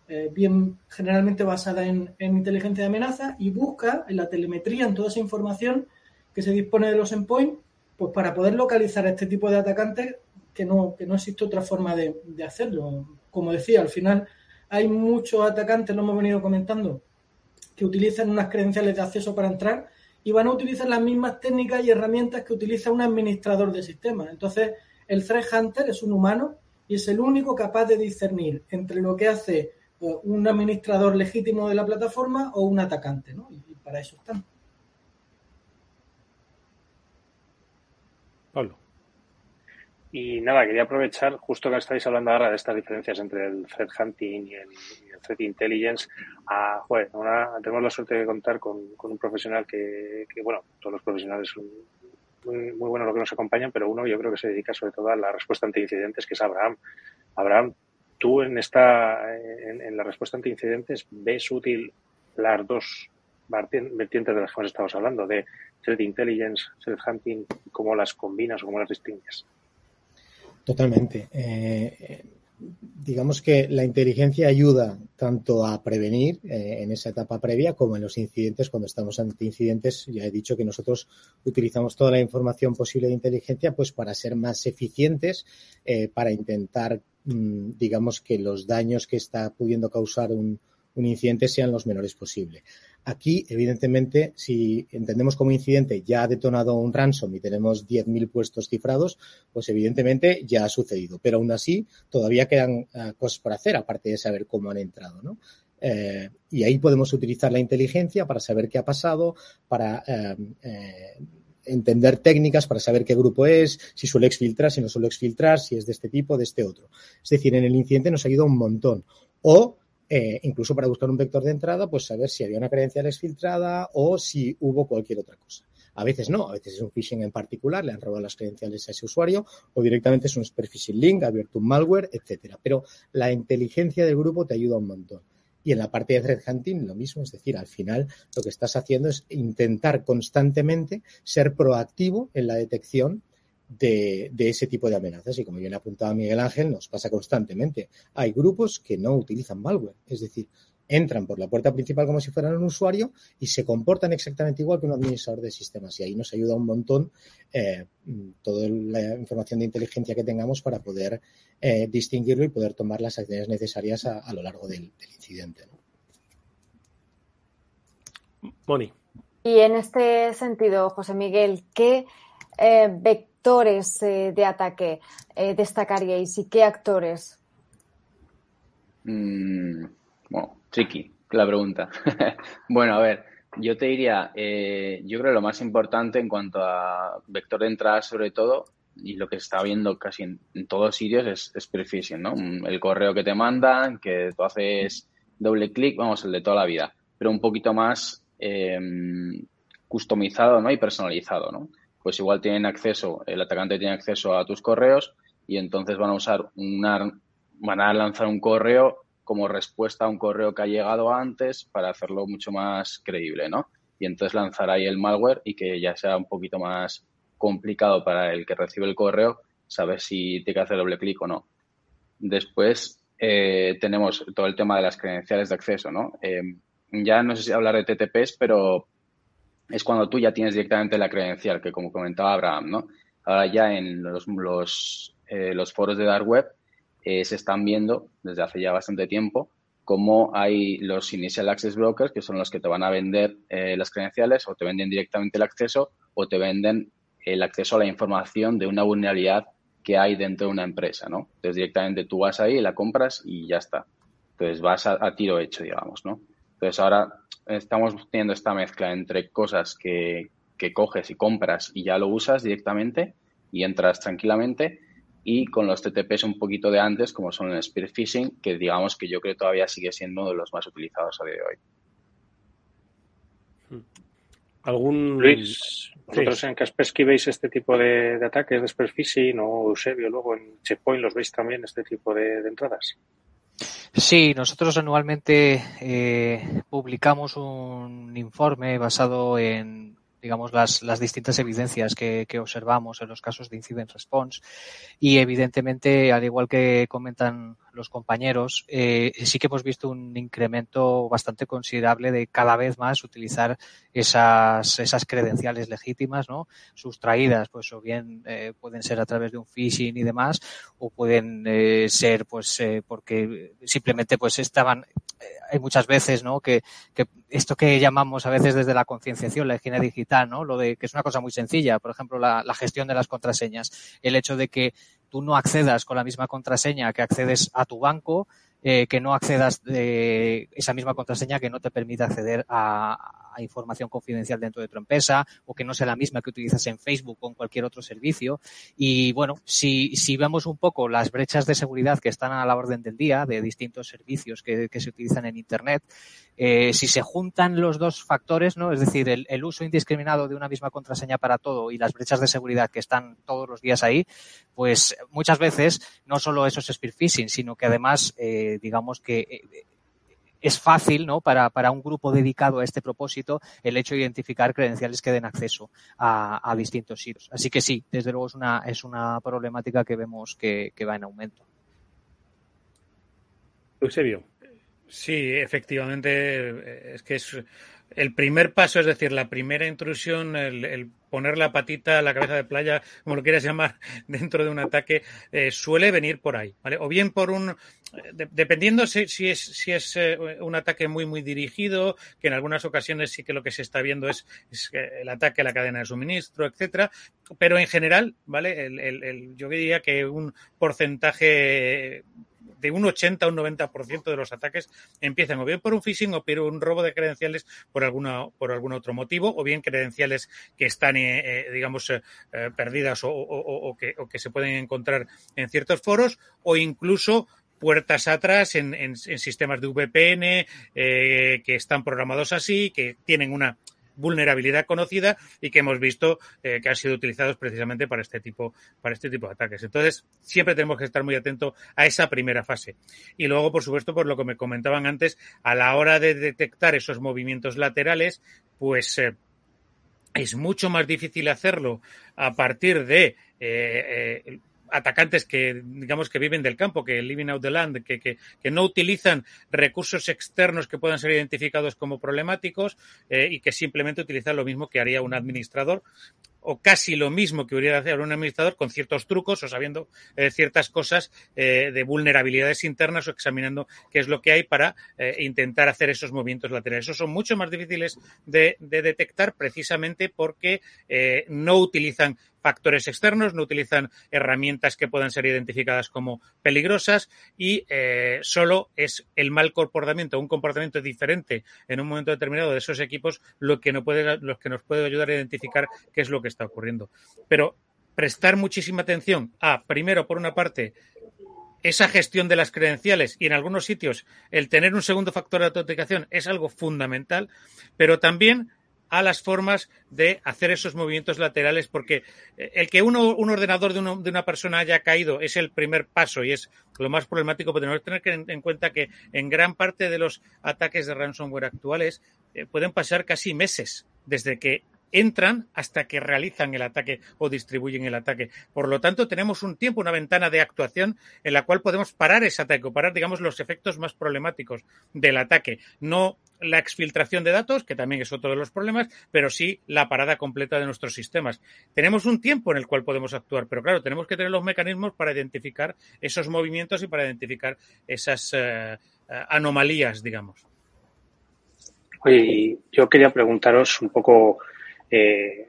eh, bien generalmente basada en, inteligencia de amenaza, y busca en la telemetría, en toda esa información que se dispone de los endpoints, pues para poder localizar a este tipo de atacantes que no, que no existe otra forma de, de hacerlo. Como decía, al final hay muchos atacantes, lo hemos venido comentando, que utilizan unas credenciales de acceso para entrar y van a utilizar las mismas técnicas y herramientas que utiliza un administrador de sistemas. Entonces, el threat hunter es un humano y es el único capaz de discernir entre lo que hace eh, un administrador legítimo de la plataforma o un atacante, ¿no? Y, para eso están. Pablo. Y nada, quería aprovechar, justo que estáis hablando ahora de estas diferencias entre el threat hunting y el, Threat Intelligence, a, tenemos la suerte de contar con, un profesional que, bueno, todos los profesionales son muy, buenos los que nos acompañan, pero uno yo creo que se dedica sobre todo a la respuesta ante incidentes, que es Abraham. Abraham, tú en esta, en, la respuesta ante incidentes, ves útil las dos vertientes de las que hemos estado hablando, de Threat Intelligence, Threat Hunting, cómo las combinas o cómo las distingues. Totalmente. Eh, digamos que la inteligencia ayuda tanto a prevenir eh, en esa etapa previa como en los incidentes. Cuando estamos ante incidentes, ya he dicho que nosotros utilizamos toda la información posible de inteligencia pues para ser más eficientes, eh, para intentar, mm, digamos, que los daños que está pudiendo causar un, un incidente sean los menores posible. Aquí, evidentemente, si entendemos como incidente ya ha detonado un ransom y tenemos 10.000 puestos cifrados, pues evidentemente ya ha sucedido. Pero aún así, todavía quedan eh, cosas por hacer, aparte de saber cómo han entrado, ¿no? Eh, y ahí podemos utilizar la inteligencia para saber qué ha pasado, para eh, entender técnicas, para saber qué grupo es, si suele exfiltrar, si no suele exfiltrar, si es de este tipo, de este otro. Es decir, en el incidente nos ayuda un montón. O eh, incluso para buscar un vector de entrada, pues saber si había una credencial exfiltrada o si hubo cualquier otra cosa. A veces no, a veces es un phishing en particular, le han robado las credenciales a ese usuario o directamente es un phishing link, ha abierto un malware, etcétera. Pero la inteligencia del grupo te ayuda un montón. Y en la parte de threat hunting lo mismo, es decir, al final lo que estás haciendo es intentar constantemente ser proactivo en la detección de, ese tipo de amenazas. Y como bien apuntaba Miguel Ángel, nos pasa constantemente. Hay grupos que no utilizan malware, es decir, entran por la puerta principal como si fueran un usuario y se comportan exactamente igual que un administrador de sistemas. Y ahí nos ayuda un montón eh, toda la información de inteligencia que tengamos para poder eh, distinguirlo y poder tomar las acciones necesarias a, lo largo del, incidente. Moni. Y en este sentido, José Miguel, ¿qué eh, actores eh, de ataque eh, destacaríais y qué actores? Mm, bueno, tricky la pregunta. bueno, a ver, yo te diría, eh, yo creo que lo más importante en cuanto a vector de entrada sobre todo, y lo que está viendo casi en, todos sitios es, es ¿no? El correo que te mandan, que tú haces doble clic, vamos, el de toda la vida, pero un poquito más customizado, ¿no? Y personalizado, ¿no? Pues igual tienen acceso, el atacante tiene acceso a tus correos y entonces van a usar una, van a lanzar un correo como respuesta a un correo que ha llegado antes para hacerlo mucho más creíble, ¿no? Y entonces lanzar ahí el malware y que ya sea un poquito más complicado para el que recibe el correo saber si tiene que hacer doble clic o no. Después eh, tenemos todo el tema de las credenciales de acceso, ¿no? Eh, ya no sé si hablar de TTPs, pero es cuando tú ya tienes directamente la credencial, que como comentaba Abraham, ¿no? Ahora ya en los, los, eh, los foros de Dark Web eh, se están viendo desde hace ya bastante tiempo como hay los Initial Access Brokers, que son los que te van a vender eh, las credenciales o te venden directamente el acceso o te venden el acceso a la información de una vulnerabilidad que hay dentro de una empresa, ¿no? Entonces directamente tú vas ahí, la compras y ya está. Entonces vas a, tiro hecho, digamos, ¿no? Entonces ahora estamos teniendo esta mezcla entre cosas que, que coges y compras y ya lo usas directamente y entras tranquilamente y con los TTPs un poquito de antes, como son el Spear Phishing, que digamos que yo creo que todavía sigue siendo uno de los más utilizados a día de hoy. ¿Algún... Luis, ¿vosotros en Kaspersky veis este tipo de, ataques de Spear Phishing o Eusebio luego en Checkpoint los veis también este tipo de, entradas? Sí, nosotros anualmente eh, publicamos un informe basado en digamos, las, las distintas evidencias que, que, observamos en los casos de incident response. Y evidentemente, al igual que comentan los compañeros, eh, sí que hemos visto un incremento bastante considerable de cada vez más utilizar esas, esas credenciales legítimas, ¿no? Sustraídas, pues, o bien eh, pueden ser a través de un phishing y demás, o pueden eh, ser, pues, eh, porque simplemente, pues, estaban, hay muchas veces, ¿no? Que, esto que llamamos a veces desde la concienciación, la higiene digital, ¿no? Lo de que es una cosa muy sencilla, por ejemplo, la gestión de las contraseñas, el hecho de que tú no accedas con la misma contraseña que accedes a tu banco, eh, que no accedas de esa misma contraseña que no te permite acceder a, información confidencial dentro de tu empresa o que no sea la misma que utilizas en Facebook o en cualquier otro servicio. Y bueno, si, si vemos un poco las brechas de seguridad que están a la orden del día de distintos servicios que, que se utilizan en Internet, eh, si se juntan los dos factores, ¿no? Es decir, el, uso indiscriminado de una misma contraseña para todo y las brechas de seguridad que están todos los días ahí, pues muchas veces no solo eso es spear phishing, sino que además eh, digamos que eh, es fácil ¿no? para, para, un grupo dedicado a este propósito el hecho de identificar credenciales que den acceso a, a distintos sitios. Así que sí, desde luego es una, es una problemática que vemos que, que va en aumento. Eusebio. Sí, efectivamente, eh, es que es el primer paso, es decir, la primera intrusión, el, poner la patita, la cabeza de playa, como lo quieras llamar, dentro de un ataque, eh, suele venir por ahí, ¿vale? O bien por un, de, dependiendo si, es, si es eh, un ataque muy, muy dirigido, que en algunas ocasiones sí que lo que se está viendo es, el ataque a la cadena de suministro, etcétera, pero en general, ¿vale? El, yo diría que un porcentaje de un 80 a un 90% de los ataques empiezan o bien por un phishing o por un robo de credenciales por alguna por algún otro motivo o bien credenciales que están eh, eh digamos eh, perdidas o, o, que, o que se pueden encontrar en ciertos foros o incluso puertas atrás en, en, sistemas de VPN eh, que están programados así, que tienen una vulnerabilidad conocida y que hemos visto eh, que han sido utilizados precisamente para este tipo para este tipo de ataques. Entonces, siempre tenemos que estar muy atentos a esa primera fase. Y luego, por supuesto, por lo que me comentaban antes, a la hora de detectar esos movimientos laterales, pues eh, es mucho más difícil hacerlo a partir de eh, atacantes que, digamos, que viven del campo, que living out the land, que, que, que no utilizan recursos externos que puedan ser identificados como problemáticos eh, y que simplemente utilizan lo mismo que haría un administrador o casi lo mismo que hubiera hacer un administrador con ciertos trucos o sabiendo eh, ciertas cosas eh, de vulnerabilidades internas o examinando qué es lo que hay para eh, intentar hacer esos movimientos laterales. Esos son mucho más difíciles de, de detectar precisamente porque no utilizan factores externos, no utilizan herramientas que puedan ser identificadas como peligrosas y solo es el mal comportamiento, un comportamiento diferente en un momento determinado de esos equipos lo que, no puede, lo que nos puede ayudar a identificar qué es lo que está ocurriendo. Pero prestar muchísima atención a, primero, por una parte, esa gestión de las credenciales y en algunos sitios el tener un segundo factor de autenticación es algo fundamental, pero también a las formas de hacer esos movimientos laterales, porque eh, el que uno, un ordenador de, de, una persona haya caído es el primer paso y es lo más problemático, pero tenemos que tener en cuenta que en gran parte de los ataques de ransomware actuales eh, pueden pasar casi meses desde que entran hasta que realizan el ataque o distribuyen el ataque. Por lo tanto, tenemos un tiempo, una ventana de actuación en la cual podemos parar ese ataque o parar, digamos, los efectos más problemáticos del ataque. No la exfiltración de datos, que también es otro de los problemas, pero sí la parada completa de nuestros sistemas. Tenemos un tiempo en el cual podemos actuar, pero claro, tenemos que tener los mecanismos para identificar esos movimientos y para identificar esas, uh, anomalías, digamos. Oye, yo quería preguntaros un poco eh,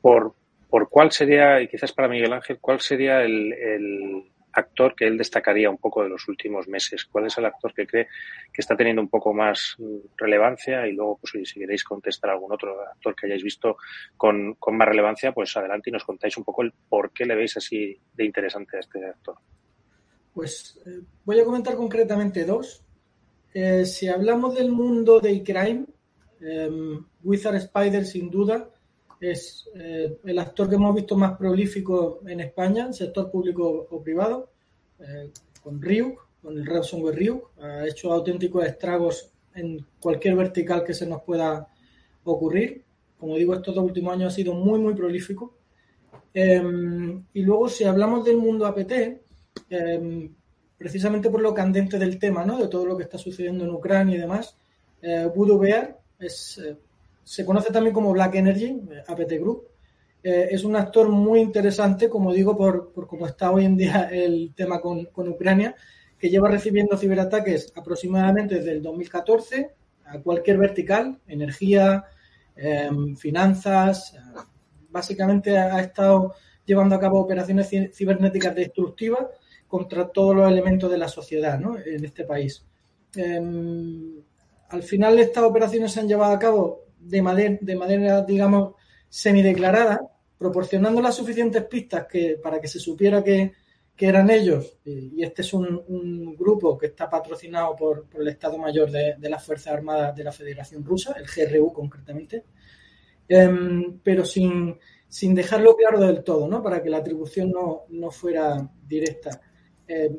por, por cuál sería, y quizás para Miguel Ángel, cuál sería el, actor que él destacaría un poco de los últimos meses. ¿Cuál es el actor que cree que está teniendo un poco más relevancia? Y luego, pues si queréis contestar algún otro actor que hayáis visto con, con más relevancia, pues adelante y nos contáis un poco el por qué le veis así de interesante a este actor. Pues eh, voy a comentar concretamente dos. Eh, si hablamos del mundo de crime, eh, Wizard Spider sin duda es eh, el actor que hemos visto más prolífico en España, sector público o privado, eh, con Ryuk, con el ransomware Ryuk. Ha hecho auténticos estragos en cualquier vertical que se nos pueda ocurrir. Como digo, estos dos últimos años ha sido muy, muy prolífico. Eh, y luego, si hablamos del mundo APT, em, precisamente por lo candente del tema, ¿no? de todo lo que está sucediendo en Ucrania y demás, eh, Voodoo Bear es eh, se conoce también como Black Energy, APT Group. Eh, es un actor muy interesante, como digo, por, por cómo está hoy en día el tema con, con, Ucrania, que lleva recibiendo ciberataques aproximadamente desde el 2014 a cualquier vertical, energía, eh, finanzas. Básicamente ha estado llevando a cabo operaciones cibernéticas destructivas contra todos los elementos de la sociedad ¿no? en este país. Eh, al final estas operaciones se han llevado a cabo de manera, de manera digamos, semideclarada, proporcionando las suficientes pistas que, para que se supiera que, eran ellos, y este es un, grupo que está patrocinado por, el Estado Mayor de, las Fuerzas Armadas de la Federación Rusa, el GRU concretamente, eh, pero sin, sin dejarlo claro del todo, ¿no? para que la atribución no, no fuera directa. Eh,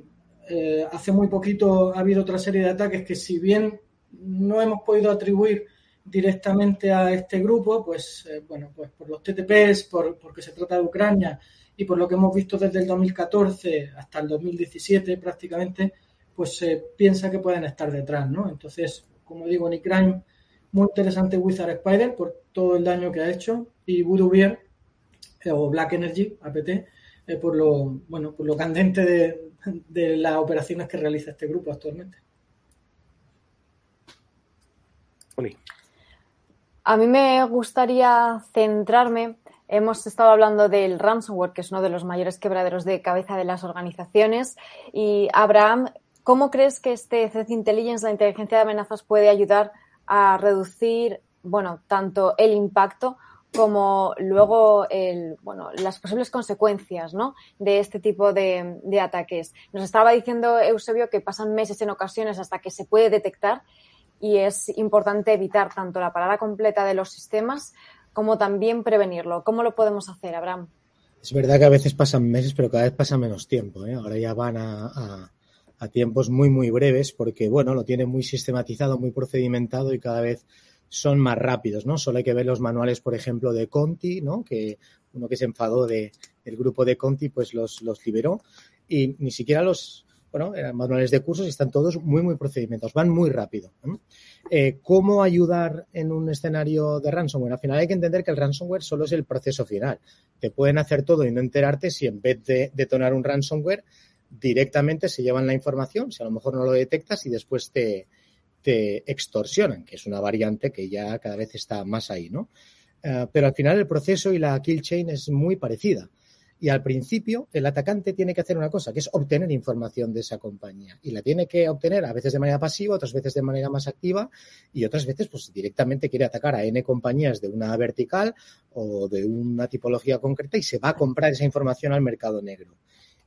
eh, hace muy poquito ha habido otra serie de ataques que si bien no hemos podido atribuir directamente a este grupo, pues eh, bueno, pues por los TTPs, por, porque se trata de Ucrania y por lo que hemos visto desde el 2014 hasta el 2017 prácticamente, pues se piensa que pueden estar detrás, ¿no? Entonces, como digo, Nick Crime, muy interesante Wizard Spider por todo el daño que ha hecho y Voodoo Beer eh, o Black Energy, APT, eh, por lo bueno, por lo candente de, de las operaciones que realiza este grupo actualmente. A mí me gustaría centrarme, hemos estado hablando del ransomware, que es uno de los mayores quebraderos de cabeza de las organizaciones. Y Abraham, ¿cómo crees que este Threat Intelligence, la inteligencia de amenazas, puede ayudar a reducir, bueno, tanto el impacto como luego el, bueno, las posibles consecuencias ¿no? de este tipo de, de ataques? Nos estaba diciendo Eusebio que pasan meses en ocasiones hasta que se puede detectar y es importante evitar tanto la parada completa de los sistemas como también prevenirlo. ¿Cómo lo podemos hacer, Abraham? Es verdad que a veces pasan meses, pero cada vez pasa menos tiempo. ¿eh? Ahora ya van a, tiempos muy, muy breves porque, bueno, lo tienen muy sistematizado, muy procedimentado y cada vez son más rápidos, ¿no? Solo hay que ver los manuales, por ejemplo, de Conti, ¿no? Que uno que se enfadó de, del grupo de Conti, pues los, los liberó y ni siquiera los, bueno, eran manuales de cursos y están todos muy, muy procedimentados, van muy rápido. Eh, ¿Cómo ayudar en un escenario de ransomware? Al final hay que entender que el ransomware solo es el proceso final. Te pueden hacer todo y no enterarte si en vez de detonar un ransomware, directamente se llevan la información, si a lo mejor no lo detectas y después te, extorsionan, que es una variante que ya cada vez está más ahí, ¿no? Uh, pero al final el proceso y la kill chain es muy parecida. Y al principio el atacante tiene que hacer una cosa, que es obtener información de esa compañía. Y la tiene que obtener a veces de manera pasiva, otras veces de manera más activa y otras veces pues directamente quiere atacar a N compañías de una vertical o de una tipología concreta y se va a comprar esa información al mercado negro.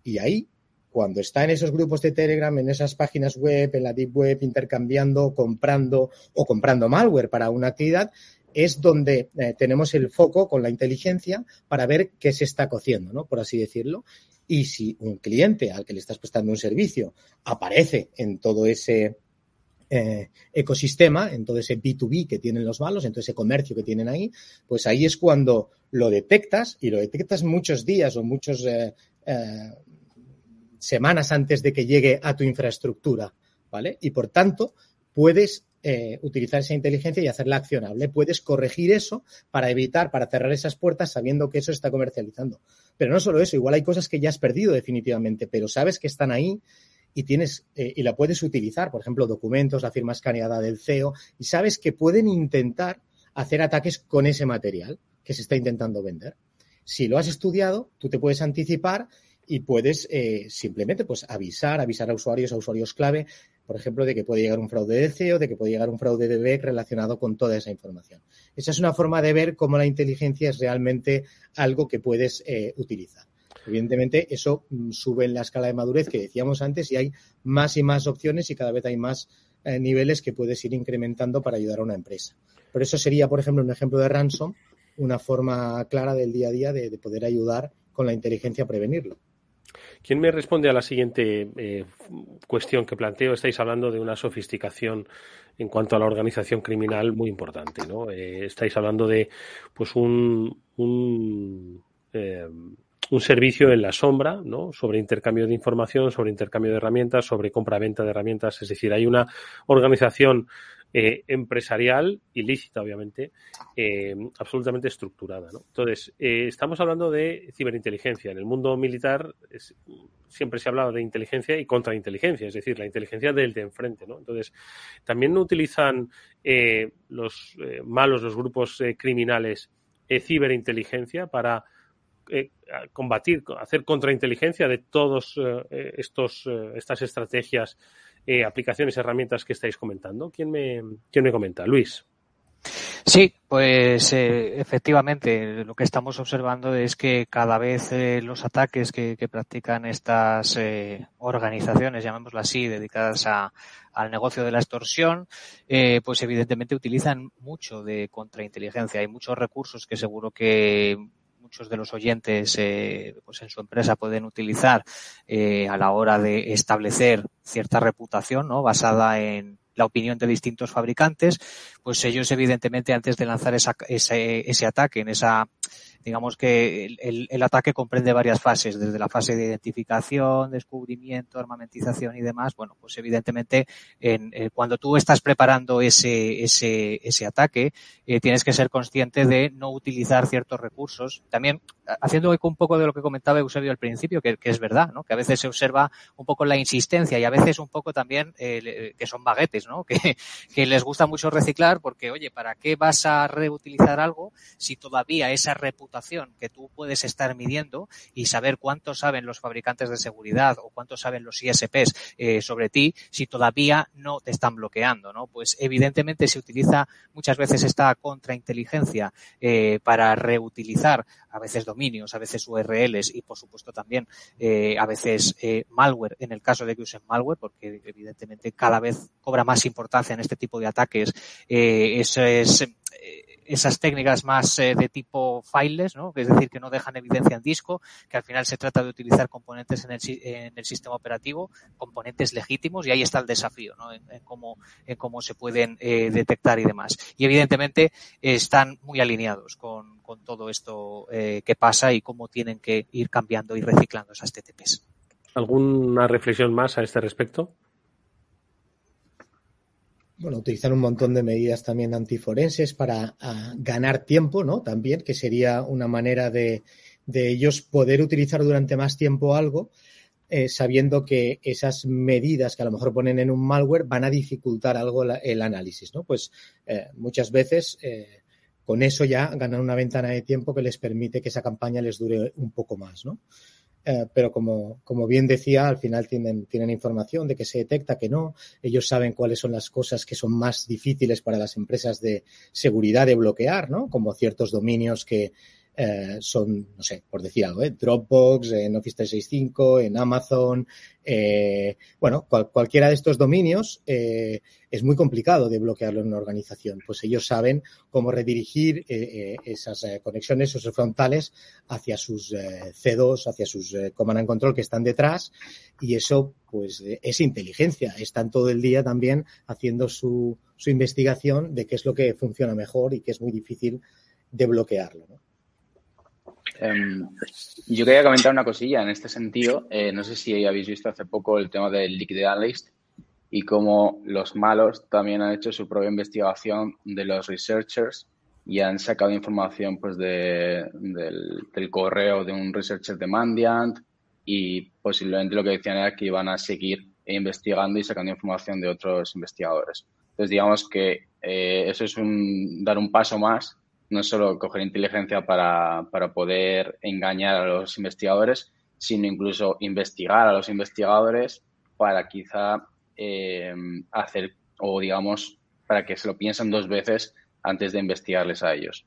Y ahí cuando está en esos grupos de Telegram, en esas páginas web, en la Deep Web, intercambiando, comprando o comprando malware para una actividad, es donde eh, tenemos el foco con la inteligencia para ver qué se está cociendo, ¿no? Por así decirlo. Y si un cliente al que le estás prestando un servicio aparece en todo ese eh, ecosistema, en todo ese B2B que tienen los malos, en todo ese comercio que tienen ahí, pues ahí es cuando lo detectas y lo detectas muchos días o muchos eh, eh, semanas antes de que llegue a tu infraestructura, ¿vale? Y por tanto, puedes eh, utilizar esa inteligencia y hacerla accionable. Puedes corregir eso para evitar, para cerrar esas puertas sabiendo que eso está comercializando. Pero no solo eso, igual hay cosas que ya has perdido definitivamente, pero sabes que están ahí y tienes eh, y la puedes utilizar, por ejemplo, documentos, la firma escaneada del CEO, y sabes que pueden intentar hacer ataques con ese material que se está intentando vender. Si lo has estudiado, tú te puedes anticipar y puedes eh, simplemente pues avisar, avisar a usuarios, a usuarios clave, por ejemplo, de que puede llegar un fraude de CEO, de que puede llegar un fraude de BEC relacionado con toda esa información. Esa es una forma de ver cómo la inteligencia es realmente algo que puedes eh, utilizar. Evidentemente, eso mm, sube en la escala de madurez que decíamos antes y hay más y más opciones y cada vez hay más eh, niveles que puedes ir incrementando para ayudar a una empresa. Pero eso sería, por ejemplo, un ejemplo de ransom, una forma clara del día a día de, poder ayudar con la inteligencia a prevenirlo. ¿Quién me responde a la siguiente eh, cuestión que planteo? Estáis hablando de una sofisticación en cuanto a la organización criminal muy importante, ¿no? Eh, estáis hablando de, pues, un, un un servicio en la sombra, ¿no? Sobre intercambio de información, sobre intercambio de herramientas, sobre compra-venta de herramientas. Es decir, hay una organización eh, empresarial, ilícita obviamente, eh, absolutamente estructurada. ¿no? Entonces, eh, estamos hablando de ciberinteligencia. En el mundo militar siempre se ha hablado de inteligencia y contrainteligencia, es decir, la inteligencia del de enfrente. ¿no? Entonces, también utilizan los malos, los grupos criminales, ciberinteligencia para eh, combatir, hacer contrainteligencia de todos eh, estos eh, estas estrategias, aplicaciones, herramientas que estáis comentando? ¿Quién me, quién me comenta? Luis. Sí, pues efectivamente lo que estamos observando es que cada vez los ataques que, practican estas organizaciones, llamémoslo así, dedicadas al negocio de la extorsión, pues evidentemente utilizan mucho de contrainteligencia. Hay muchos recursos que seguro que muchos de los oyentes eh, pues en su empresa pueden utilizar eh, a la hora de establecer cierta reputación ¿no? basada en la opinión de distintos fabricantes, pues ellos evidentemente antes de lanzar esa, ese, ese ataque en esa digamos que el, el, ataque comprende varias fases, desde la fase de identificación, descubrimiento, armamentización y demás. Bueno, pues evidentemente en, eh, cuando tú estás preparando ese, ese, ese ataque, eh, tienes que ser consciente de no utilizar ciertos recursos. También haciendo un poco de lo que comentaba Eusebio al principio, que, que, es verdad, ¿no? Que a veces se observa un poco la insistencia y a veces un poco también eh, que son baguetes, ¿no? Que, que les gusta mucho reciclar porque, oye, ¿para qué vas a reutilizar algo si todavía esa reputación que tú puedes estar midiendo y saber cuánto saben los fabricantes de seguridad o cuánto saben los ISPs eh, sobre ti si todavía no te están bloqueando, ¿no? Pues evidentemente se utiliza muchas veces esta contrainteligencia eh, para reutilizar a veces dominios, a veces URLs y por supuesto también eh, a veces malware en el caso de que usen malware porque evidentemente cada vez cobra más importancia en este tipo de ataques. eso es esas técnicas más eh, de tipo fileless, ¿no? es decir, que no dejan evidencia en disco, que al final se trata de utilizar componentes en el, en el sistema operativo, componentes legítimos, y ahí está el desafío ¿no? en, cómo, en cómo se pueden eh, detectar y demás. Y evidentemente están muy alineados con, con todo esto eh, que pasa y cómo tienen que ir cambiando y reciclando esas TTPs. ¿Alguna reflexión más a este respecto? Bueno, utilizar un montón de medidas también antiforenses para ah, ganar tiempo, ¿no? También, que sería una manera de, ellos poder utilizar durante más tiempo algo, eh, sabiendo que esas medidas que a lo mejor ponen en un malware van a dificultar algo el análisis, ¿no? Pues eh, muchas veces eh, con eso ya ganan una ventana de tiempo que les permite que esa campaña les dure un poco más, ¿no? Eh, pero como, como, bien decía, al final tienen, tienen información de que se detecta que no. Ellos saben cuáles son las cosas que son más difíciles para las empresas de seguridad de bloquear, ¿no? Como ciertos dominios que, eh, son, no sé, por decir algo, ¿eh? Dropbox, en Office 365, en Amazon, eh, bueno, cualquiera de estos dominios eh, es muy complicado de bloquearlo en una organización. Pues ellos saben cómo redirigir eh, esas conexiones, esos frontales hacia sus C2, hacia sus command and control que están detrás y eso pues es inteligencia. Están todo el día también haciendo su, su investigación de qué es lo que funciona mejor y que es muy difícil de bloquearlo. ¿no? Em, yo quería comentar una cosilla en este sentido. Eh, no sé si habéis visto hace poco el tema del Liquid Analyst y cómo los malos también han hecho su propia investigación de los researchers y han sacado información pues de, del, correo de un researcher de Mandiant y posiblemente lo que decían era que iban a seguir investigando y sacando información de otros investigadores. Entonces, digamos que eh, eso es dar un paso más, no solo coger inteligencia para, para poder engañar a los investigadores, sino incluso investigar a los investigadores para quizá eh, hacer, o digamos, para que se lo piensen dos veces antes de investigarles a ellos.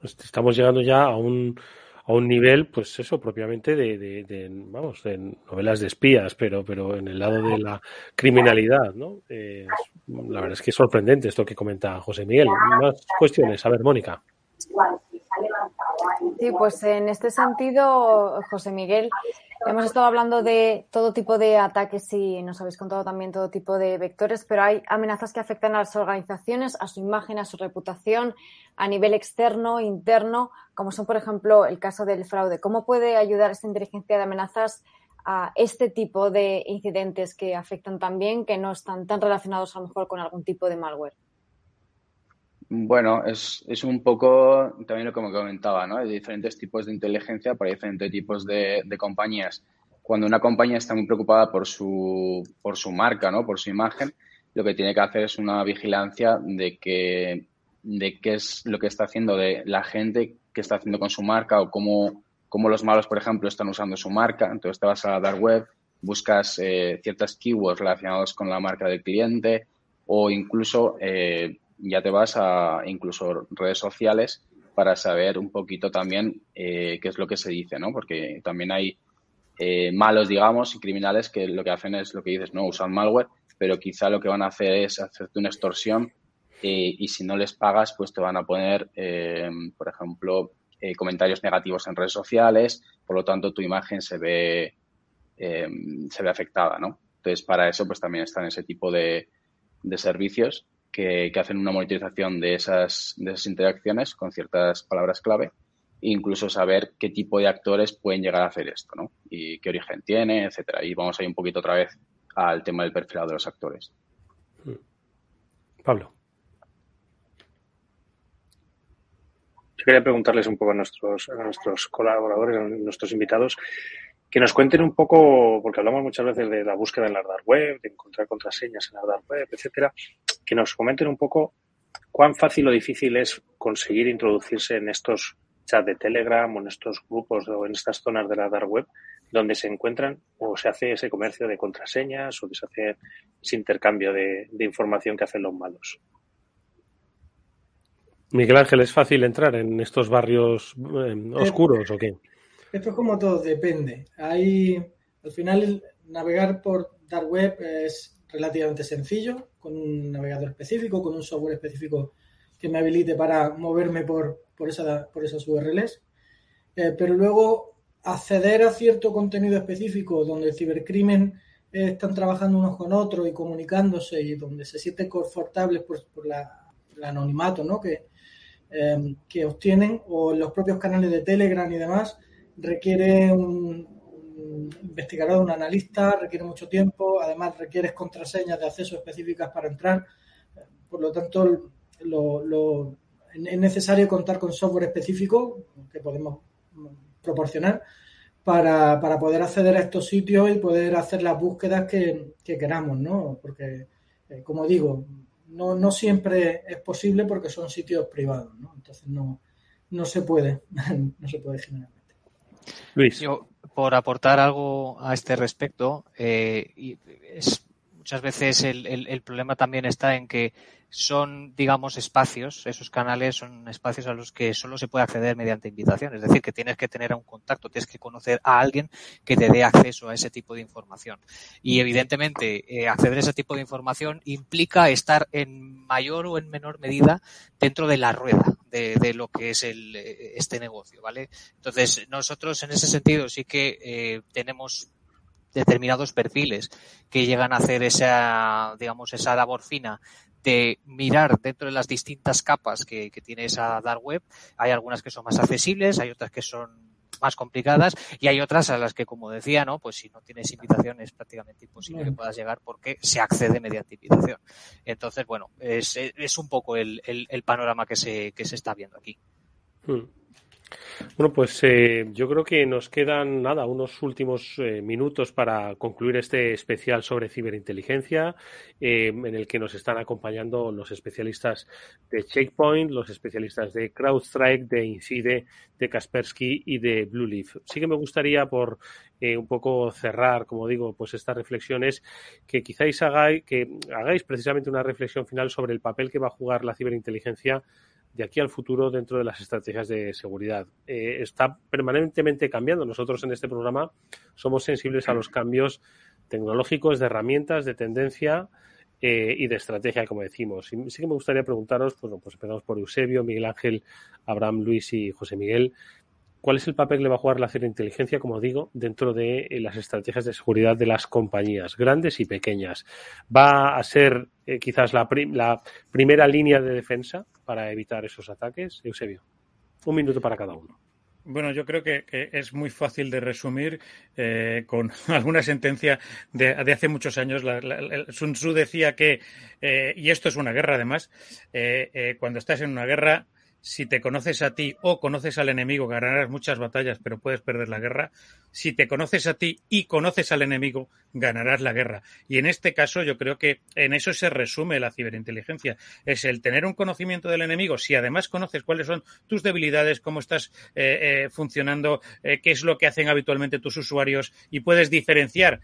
Pues estamos llegando ya a un, a un nivel, pues eso, propiamente de, de, vamos, de novelas de espías, pero, pero en el lado de la criminalidad, ¿no? Eh, la verdad es que es sorprendente esto que comenta José Miguel. Más cuestiones. A ver, Mónica. Sí, pues en este sentido, José Miguel, hemos estado hablando de todo tipo de ataques y nos habéis contado también todo tipo de vectores, pero hay amenazas que afectan a las organizaciones, a su imagen, a su reputación, a nivel externo, interno, como son, por ejemplo, el caso del fraude. ¿Cómo puede ayudar esta inteligencia de amenazas a este tipo de incidentes que afectan también, que no están tan relacionados a lo mejor con algún tipo de malware? Bueno, es, es un poco también lo que me comentaba, ¿no? Hay diferentes tipos de inteligencia para diferentes tipos de, de, compañías. Cuando una compañía está muy preocupada por su, por su marca, ¿no? Por su imagen, lo que tiene que hacer es una vigilancia de que de qué es lo que está haciendo de la gente, qué está haciendo con su marca o cómo, cómo los malos, por ejemplo, están usando su marca. Entonces te vas a la dark web, buscas eh, ciertas keywords relacionados con la marca del cliente o incluso eh, ya te vas a incluso redes sociales para saber un poquito también eh, qué es lo que se dice, ¿no? Porque también hay eh, malos, digamos, y criminales que lo que hacen es lo que dices, no, usan malware, pero quizá lo que van a hacer es hacerte una extorsión eh, y si no les pagas, pues te van a poner, eh, por ejemplo, comentarios negativos en redes sociales, por lo tanto tu imagen se ve, se ve afectada, ¿no? Entonces, para eso, pues también están ese tipo de, de servicios que, que, hacen una monitorización de esas, de esas interacciones con ciertas palabras clave e incluso saber qué tipo de actores pueden llegar a hacer esto, ¿no? Y qué origen tiene, etcétera. Y vamos a ir un poquito otra vez al tema del perfilado de los actores. Pablo. Yo quería preguntarles un poco a nuestros, a nuestros colaboradores, a nuestros invitados, que nos cuenten un poco, porque hablamos muchas veces de la búsqueda en la dark web, de encontrar contraseñas en la dark web, etcétera, que nos comenten un poco cuán fácil o difícil es conseguir introducirse en estos chats de Telegram o en estos grupos o en estas zonas de la dark web donde se encuentran o se hace ese comercio de contraseñas o que se hace ese intercambio de, de información que hacen los malos. Miguel Ángel, ¿es fácil entrar en estos barrios eh, oscuros eh, o qué? Esto es como todo, depende. Hay, al final, navegar por dark web es relativamente sencillo, con un navegador específico, con un software específico que me habilite para moverme por, por, esa, por esas URLs. Eh, pero luego acceder a cierto contenido específico donde el cibercrimen eh, están trabajando unos con otros y comunicándose y donde se sienten confortables por, por la, el anonimato ¿no? que, eh, que obtienen o los propios canales de Telegram y demás, requiere un, investigador, un analista, requiere mucho tiempo, además requiere contraseñas de acceso específicas para entrar. Por lo tanto, lo, lo, es necesario contar con software específico que podemos proporcionar para, para, poder acceder a estos sitios y poder hacer las búsquedas que, que queramos, ¿no? Porque, eh, como digo, no, no siempre es posible porque son sitios privados, ¿no? Entonces no, no se puede, no se puede generalmente. Luis. Yo, por aportar algo a este respecto, eh, es, muchas veces el, el, problema también está en que son, digamos, espacios, esos canales son espacios a los que solo se puede acceder mediante invitación. Es decir, que tienes que tener un contacto, tienes que conocer a alguien que te dé acceso a ese tipo de información. Y evidentemente, eh, acceder a ese tipo de información implica estar en mayor o en menor medida dentro de la rueda de, de lo que es el, este negocio, ¿vale? Entonces, nosotros en ese sentido sí que eh, tenemos determinados perfiles que llegan a hacer esa, digamos, esa labor fina de mirar dentro de las distintas capas que, que, tiene esa dark web. Hay algunas que son más accesibles, hay otras que son más complicadas y hay otras a las que, como decía, no, pues si no tienes invitación es prácticamente imposible que puedas llegar porque se accede mediante invitación. Entonces, bueno, es, es un poco el, el, el panorama que se, que se está viendo aquí. Hmm. Bueno, pues eh, yo creo que nos quedan nada, unos últimos eh, minutos para concluir este especial sobre ciberinteligencia, eh, en el que nos están acompañando los especialistas de Checkpoint, los especialistas de CrowdStrike, de Incide, de Kaspersky y de Blueleaf. Sí que me gustaría, por un poco cerrar, como digo, pues estas reflexiones, que quizás hagáis, que hagáis precisamente una reflexión final sobre el papel que va a jugar la ciberinteligencia de aquí al futuro dentro de las estrategias de seguridad. Eh, está permanentemente cambiando. Nosotros en este programa somos sensibles a los cambios tecnológicos, de herramientas, de tendencia eh, y de estrategia, como decimos. Y sí que me gustaría preguntaros, pues, pues empezamos por Eusebio, Miguel Ángel, Abraham, Luis y José Miguel. ¿Cuál es el papel que le va a jugar la ciberinteligencia, como digo, dentro de eh, las estrategias de seguridad de las compañías, grandes y pequeñas? ¿Va a ser quizás la, la, primera línea de defensa para evitar esos ataques? Eusebio, un minuto para cada uno. Bueno, yo creo que, es muy fácil de resumir eh, con alguna sentencia de, hace muchos años. Sun Tzu decía que, y esto es una guerra además, cuando estás en una guerra si te conoces a ti o conoces al enemigo, ganarás muchas batallas, pero puedes perder la guerra. Si te conoces a ti y conoces al enemigo, ganarás la guerra. Y en este caso yo creo que en eso se resume la ciberinteligencia. Es el tener un conocimiento del enemigo. Si además conoces cuáles son tus debilidades, cómo estás eh, eh, funcionando, eh, qué es lo que hacen habitualmente tus usuarios y puedes diferenciar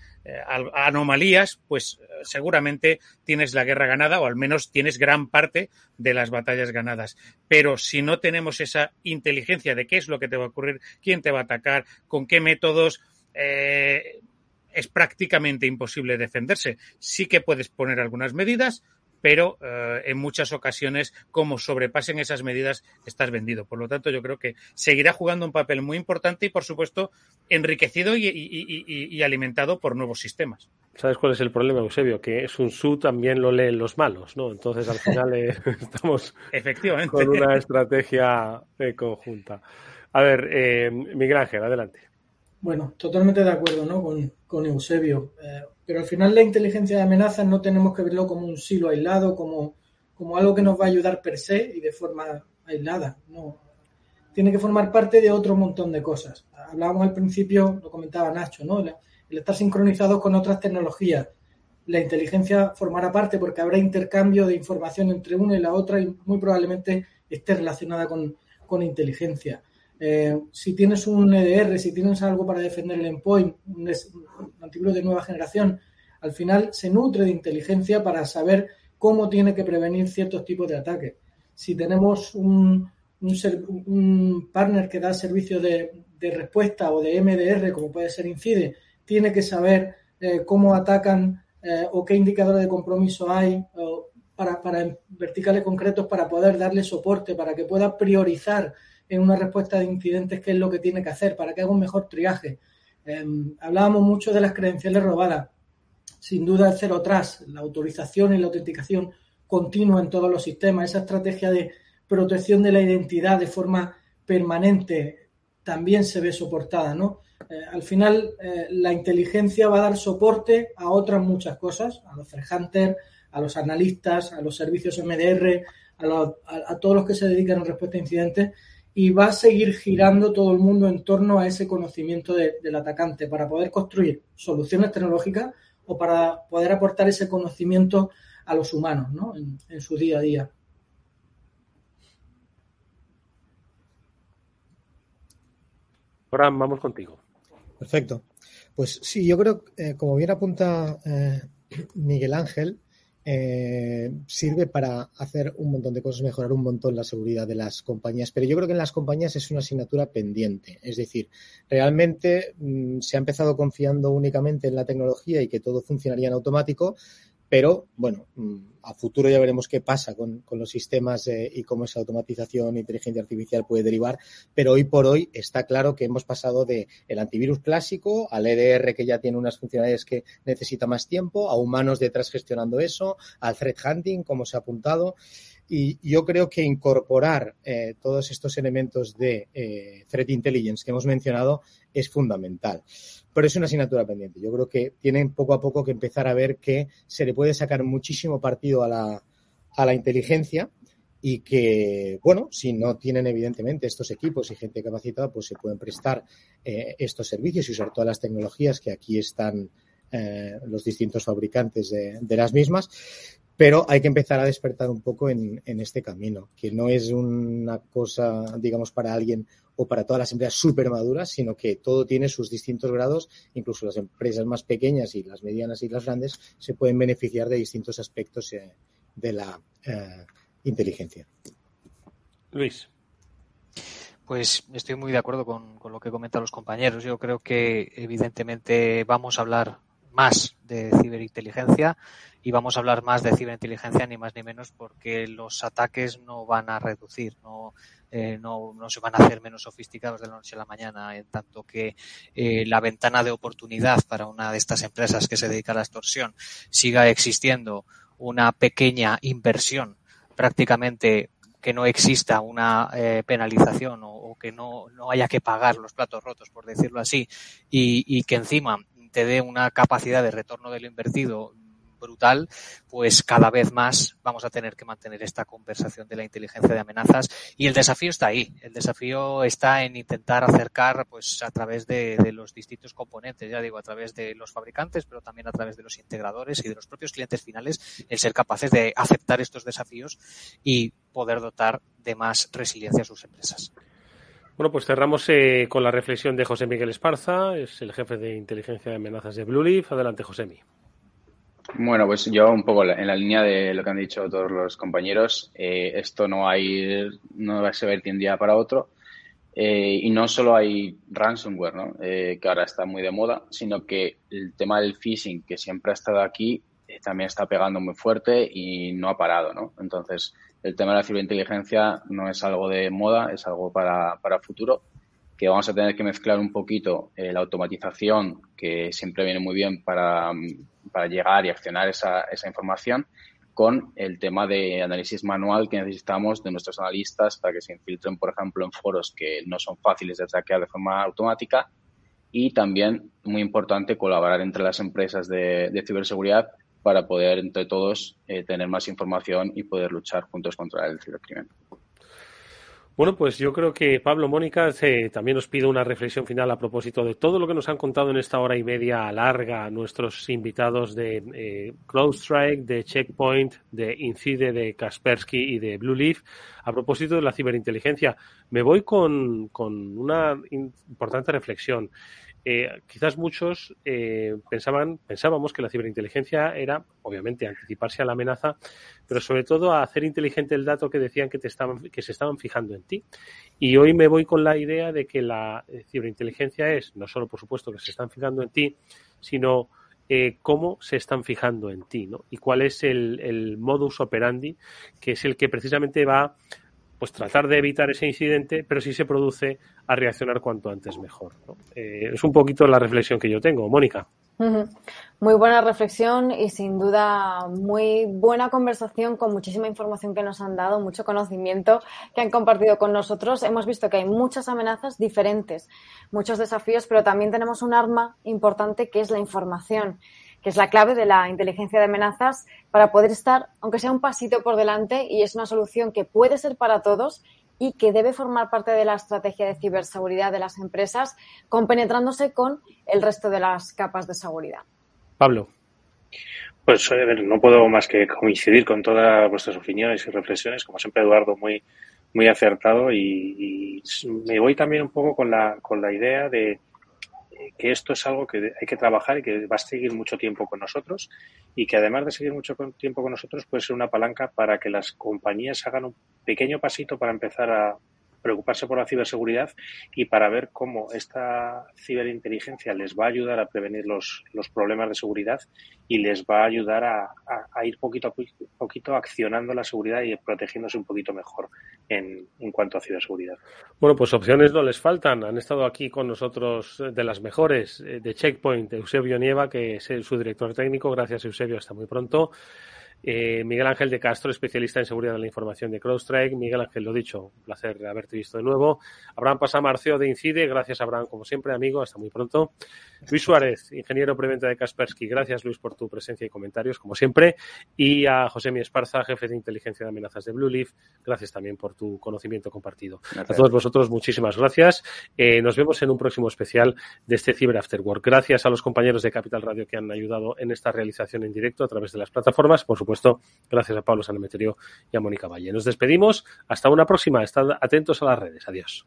anomalías, pues seguramente tienes la guerra ganada o al menos tienes gran parte de las batallas ganadas. Pero si no tenemos esa inteligencia de qué es lo que te va a ocurrir, quién te va a atacar, con qué eh, es prácticamente imposible defenderse. Sí que puedes poner algunas medidas, pero eh, en muchas ocasiones, como sobrepasen esas medidas, estás vendido. Por lo tanto, yo creo que seguirá jugando un papel muy importante y, por supuesto, enriquecido y, alimentado por nuevos sistemas. ¿Sabes cuál es el problema, Eusebio? Que Sun Tzu también lo leen los malos, ¿no? Entonces, al final eh, estamos Efectivamente. con una estrategia eh, conjunta. A ver, Miguel Ángel, adelante. Bueno, totalmente de acuerdo ¿no? con, con Eusebio. Eh, pero al final la inteligencia de amenazas no tenemos que verlo como un silo aislado, como, como algo que nos va a ayudar per se y de forma aislada. No. Tiene que formar parte de otro montón de cosas. Hablábamos al principio, lo comentaba Nacho, ¿no? el, estar sincronizados con otras tecnologías. La inteligencia formará parte porque habrá intercambio de información entre una y la otra y muy probablemente esté relacionada con, con inteligencia eh, si tienes un EDR, si tienes algo para defender el endpoint, un, antivirus de nueva generación, al final se nutre de inteligencia para saber cómo tiene que prevenir ciertos tipos de ataques. Si tenemos un, partner que da servicio de, respuesta o de MDR, como puede ser Incide, tiene que saber eh, cómo atacan eh, o qué indicadores de compromiso hay para, para verticales concretos para poder darle soporte, para que pueda priorizar en una respuesta de incidentes qué es lo que tiene que hacer para que haga un mejor triaje. Em, hablábamos mucho de las credenciales robadas. Sin duda el cero atrás, la autorización y la autenticación continua en todos los sistemas, esa estrategia de protección de la identidad de forma permanente también se ve soportada, ¿no? Eh, al final, eh, la inteligencia va a dar soporte a otras muchas cosas, a los threat hunters, a los analistas, a los servicios MDR, a, a, todos los que se dedican a respuesta a incidentes y va a seguir girando todo el mundo en torno a ese conocimiento del atacante para poder construir soluciones tecnológicas o para poder aportar ese conocimiento a los humanos ¿no? en, su día a día. Ahora vamos contigo. Perfecto. Pues sí, yo creo, eh, como bien apunta eh, Miguel Ángel, eh, sirve para hacer un montón de cosas, mejorar un montón la seguridad de las compañías. Pero yo creo que en las compañías es una asignatura pendiente. Es decir, realmente mm, se ha empezado confiando únicamente en la tecnología y que todo funcionaría en automático, pero bueno, mm, a futuro ya veremos qué pasa con, los sistemas eh, y cómo esa automatización inteligencia artificial puede derivar. Pero hoy por hoy está claro que hemos pasado de el antivirus clásico al EDR que ya tiene unas funcionalidades que necesita más tiempo, a humanos detrás gestionando eso, al threat hunting, como se ha apuntado. Y yo creo que incorporar eh, todos estos elementos de eh, threat intelligence que hemos mencionado es fundamental. Pero es una asignatura pendiente. Yo creo que tienen poco a poco que empezar a ver que se le puede sacar muchísimo partido a la, a la inteligencia y que, bueno, si no tienen evidentemente estos equipos y gente capacitada, pues se pueden prestar eh, estos servicios y usar todas las tecnologías que aquí están eh, los distintos fabricantes de, de, las mismas. Pero hay que empezar a despertar un poco en, en, este camino, que no es una cosa, digamos, para alguien o para todas las empresas súper maduras, sino que todo tiene sus distintos grados, incluso las empresas más pequeñas y las medianas y las grandes se pueden beneficiar de distintos aspectos eh, de la eh, inteligencia. Luis. Pues estoy muy de acuerdo con, con, lo que comentan los compañeros. Yo creo que evidentemente vamos a hablar más de ciberinteligencia y vamos a hablar más de ciberinteligencia ni más ni menos porque los ataques no van a reducir, no, eh, no, no, se van a hacer menos sofisticados de la noche a la mañana, en tanto que eh, la ventana de oportunidad para una de estas empresas que se dedica a la extorsión siga existiendo una pequeña inversión prácticamente que no exista una eh, penalización o, o que no, no, haya que pagar los platos rotos, por decirlo así, y, y que encima te dé una capacidad de retorno de lo invertido brutal, pues cada vez más vamos a tener que mantener esta conversación de la inteligencia de amenazas y el desafío está ahí. El desafío está en intentar acercar, pues a través de, de, los distintos componentes, ya digo, a través de los fabricantes, pero también a través de los integradores y de los propios clientes finales, el ser capaces de aceptar estos desafíos y poder dotar de más resiliencia a sus empresas. Bueno, pues cerramos eh, con la reflexión de José Miguel Esparza, es el jefe de inteligencia de amenazas de Blue Leaf. Adelante, José Miguel. Bueno, pues yo un poco en la línea de lo que han dicho todos los compañeros, eh, esto no hay, no va a ser de un día para otro. Eh, y no solo hay ransomware, ¿no? eh, que ahora está muy de moda, sino que el tema del phishing, que siempre ha estado aquí, también está pegando muy fuerte y no ha parado, ¿no? Entonces, el tema de la ciberinteligencia no es algo de moda, es algo para, para futuro, que vamos a tener que mezclar un poquito eh, la automatización, que siempre viene muy bien para, para llegar y accionar esa, esa información, con el tema de análisis manual que necesitamos de nuestros analistas para que se infiltren, por ejemplo, en foros que no son fáciles de hackear de forma automática. Y también, muy importante, colaborar entre las empresas de, de ciberseguridad para poder, entre todos, eh, tener más información y poder luchar juntos contra el cibercrimen. Bueno, pues yo creo que Pablo Mónica eh, también nos pide una reflexión final a propósito de todo lo que nos han contado en esta hora y media larga nuestros invitados de eh, CrowdStrike, de Checkpoint, de Incide, de Kaspersky y de Blue Leaf a propósito de la ciberinteligencia. Me voy con, con una importante reflexión. Eh, quizás muchos eh, pensaban, pensábamos que la ciberinteligencia era, obviamente, anticiparse a la amenaza, pero sobre todo a hacer inteligente el dato que decían que, te estaban, que se estaban fijando en ti. Y hoy me voy con la idea de que la ciberinteligencia es, no solo, por supuesto, que se están fijando en ti, sino eh, cómo se están fijando en ti, ¿no? Y cuál es el, el modus operandi, que es el que precisamente va pues tratar de evitar ese incidente, pero si se produce, a reaccionar cuanto antes mejor. Eh, es un poquito la reflexión que yo tengo. Mónica. Muy buena reflexión y sin duda muy buena conversación con muchísima información que nos han dado, mucho conocimiento que han compartido con nosotros. Hemos visto que hay muchas amenazas diferentes, muchos desafíos, pero también tenemos un arma importante que es la información que es la clave de la inteligencia de amenazas para poder estar, aunque sea un pasito por delante, y es una solución que puede ser para todos y que debe formar parte de la estrategia de ciberseguridad de las empresas, compenetrándose con el resto de las capas de seguridad. Pablo. Pues a ver, no puedo más que coincidir con todas vuestras opiniones y reflexiones, como siempre Eduardo, muy, muy acertado y, y me voy también un poco con la, con la idea de, que esto es algo que hay que trabajar y que va a seguir mucho tiempo con nosotros y que además de seguir mucho tiempo con nosotros puede ser una palanca para que las compañías hagan un pequeño pasito para empezar a preocuparse por la ciberseguridad y para ver cómo esta ciberinteligencia les va a ayudar a prevenir los, los problemas de seguridad y les va a ayudar a, a, a ir poquito a poquito accionando la seguridad y protegiéndose un poquito mejor en, en, cuanto a ciberseguridad. Bueno, pues opciones no les faltan. Han estado aquí con nosotros de las mejores de Checkpoint, Eusebio Nieva, que es su director técnico. Gracias, Eusebio. Hasta muy pronto. Eh, Miguel Ángel de Castro, especialista en seguridad de la información de CrowdStrike. Miguel Ángel, lo dicho, un placer haberte visto de nuevo. Abraham Pasamarceo de Incide, gracias Abraham, como siempre, amigo, hasta muy pronto. Luis Suárez, ingeniero preventa de Kaspersky, gracias Luis por tu presencia y comentarios, como siempre. Y a José Mi Esparza, jefe de inteligencia de amenazas de Blue Leaf, gracias también por tu conocimiento compartido. A todos vosotros, muchísimas gracias. Eh, nos vemos en un próximo especial de este Cyber After Work. Gracias a los compañeros de Capital Radio que han ayudado en esta realización en directo a través de las plataformas. Por supuesto, gracias a Pablo Sanemeterio y a Mónica Valle. Nos despedimos. Hasta una próxima. Estad atentos a las redes. Adiós.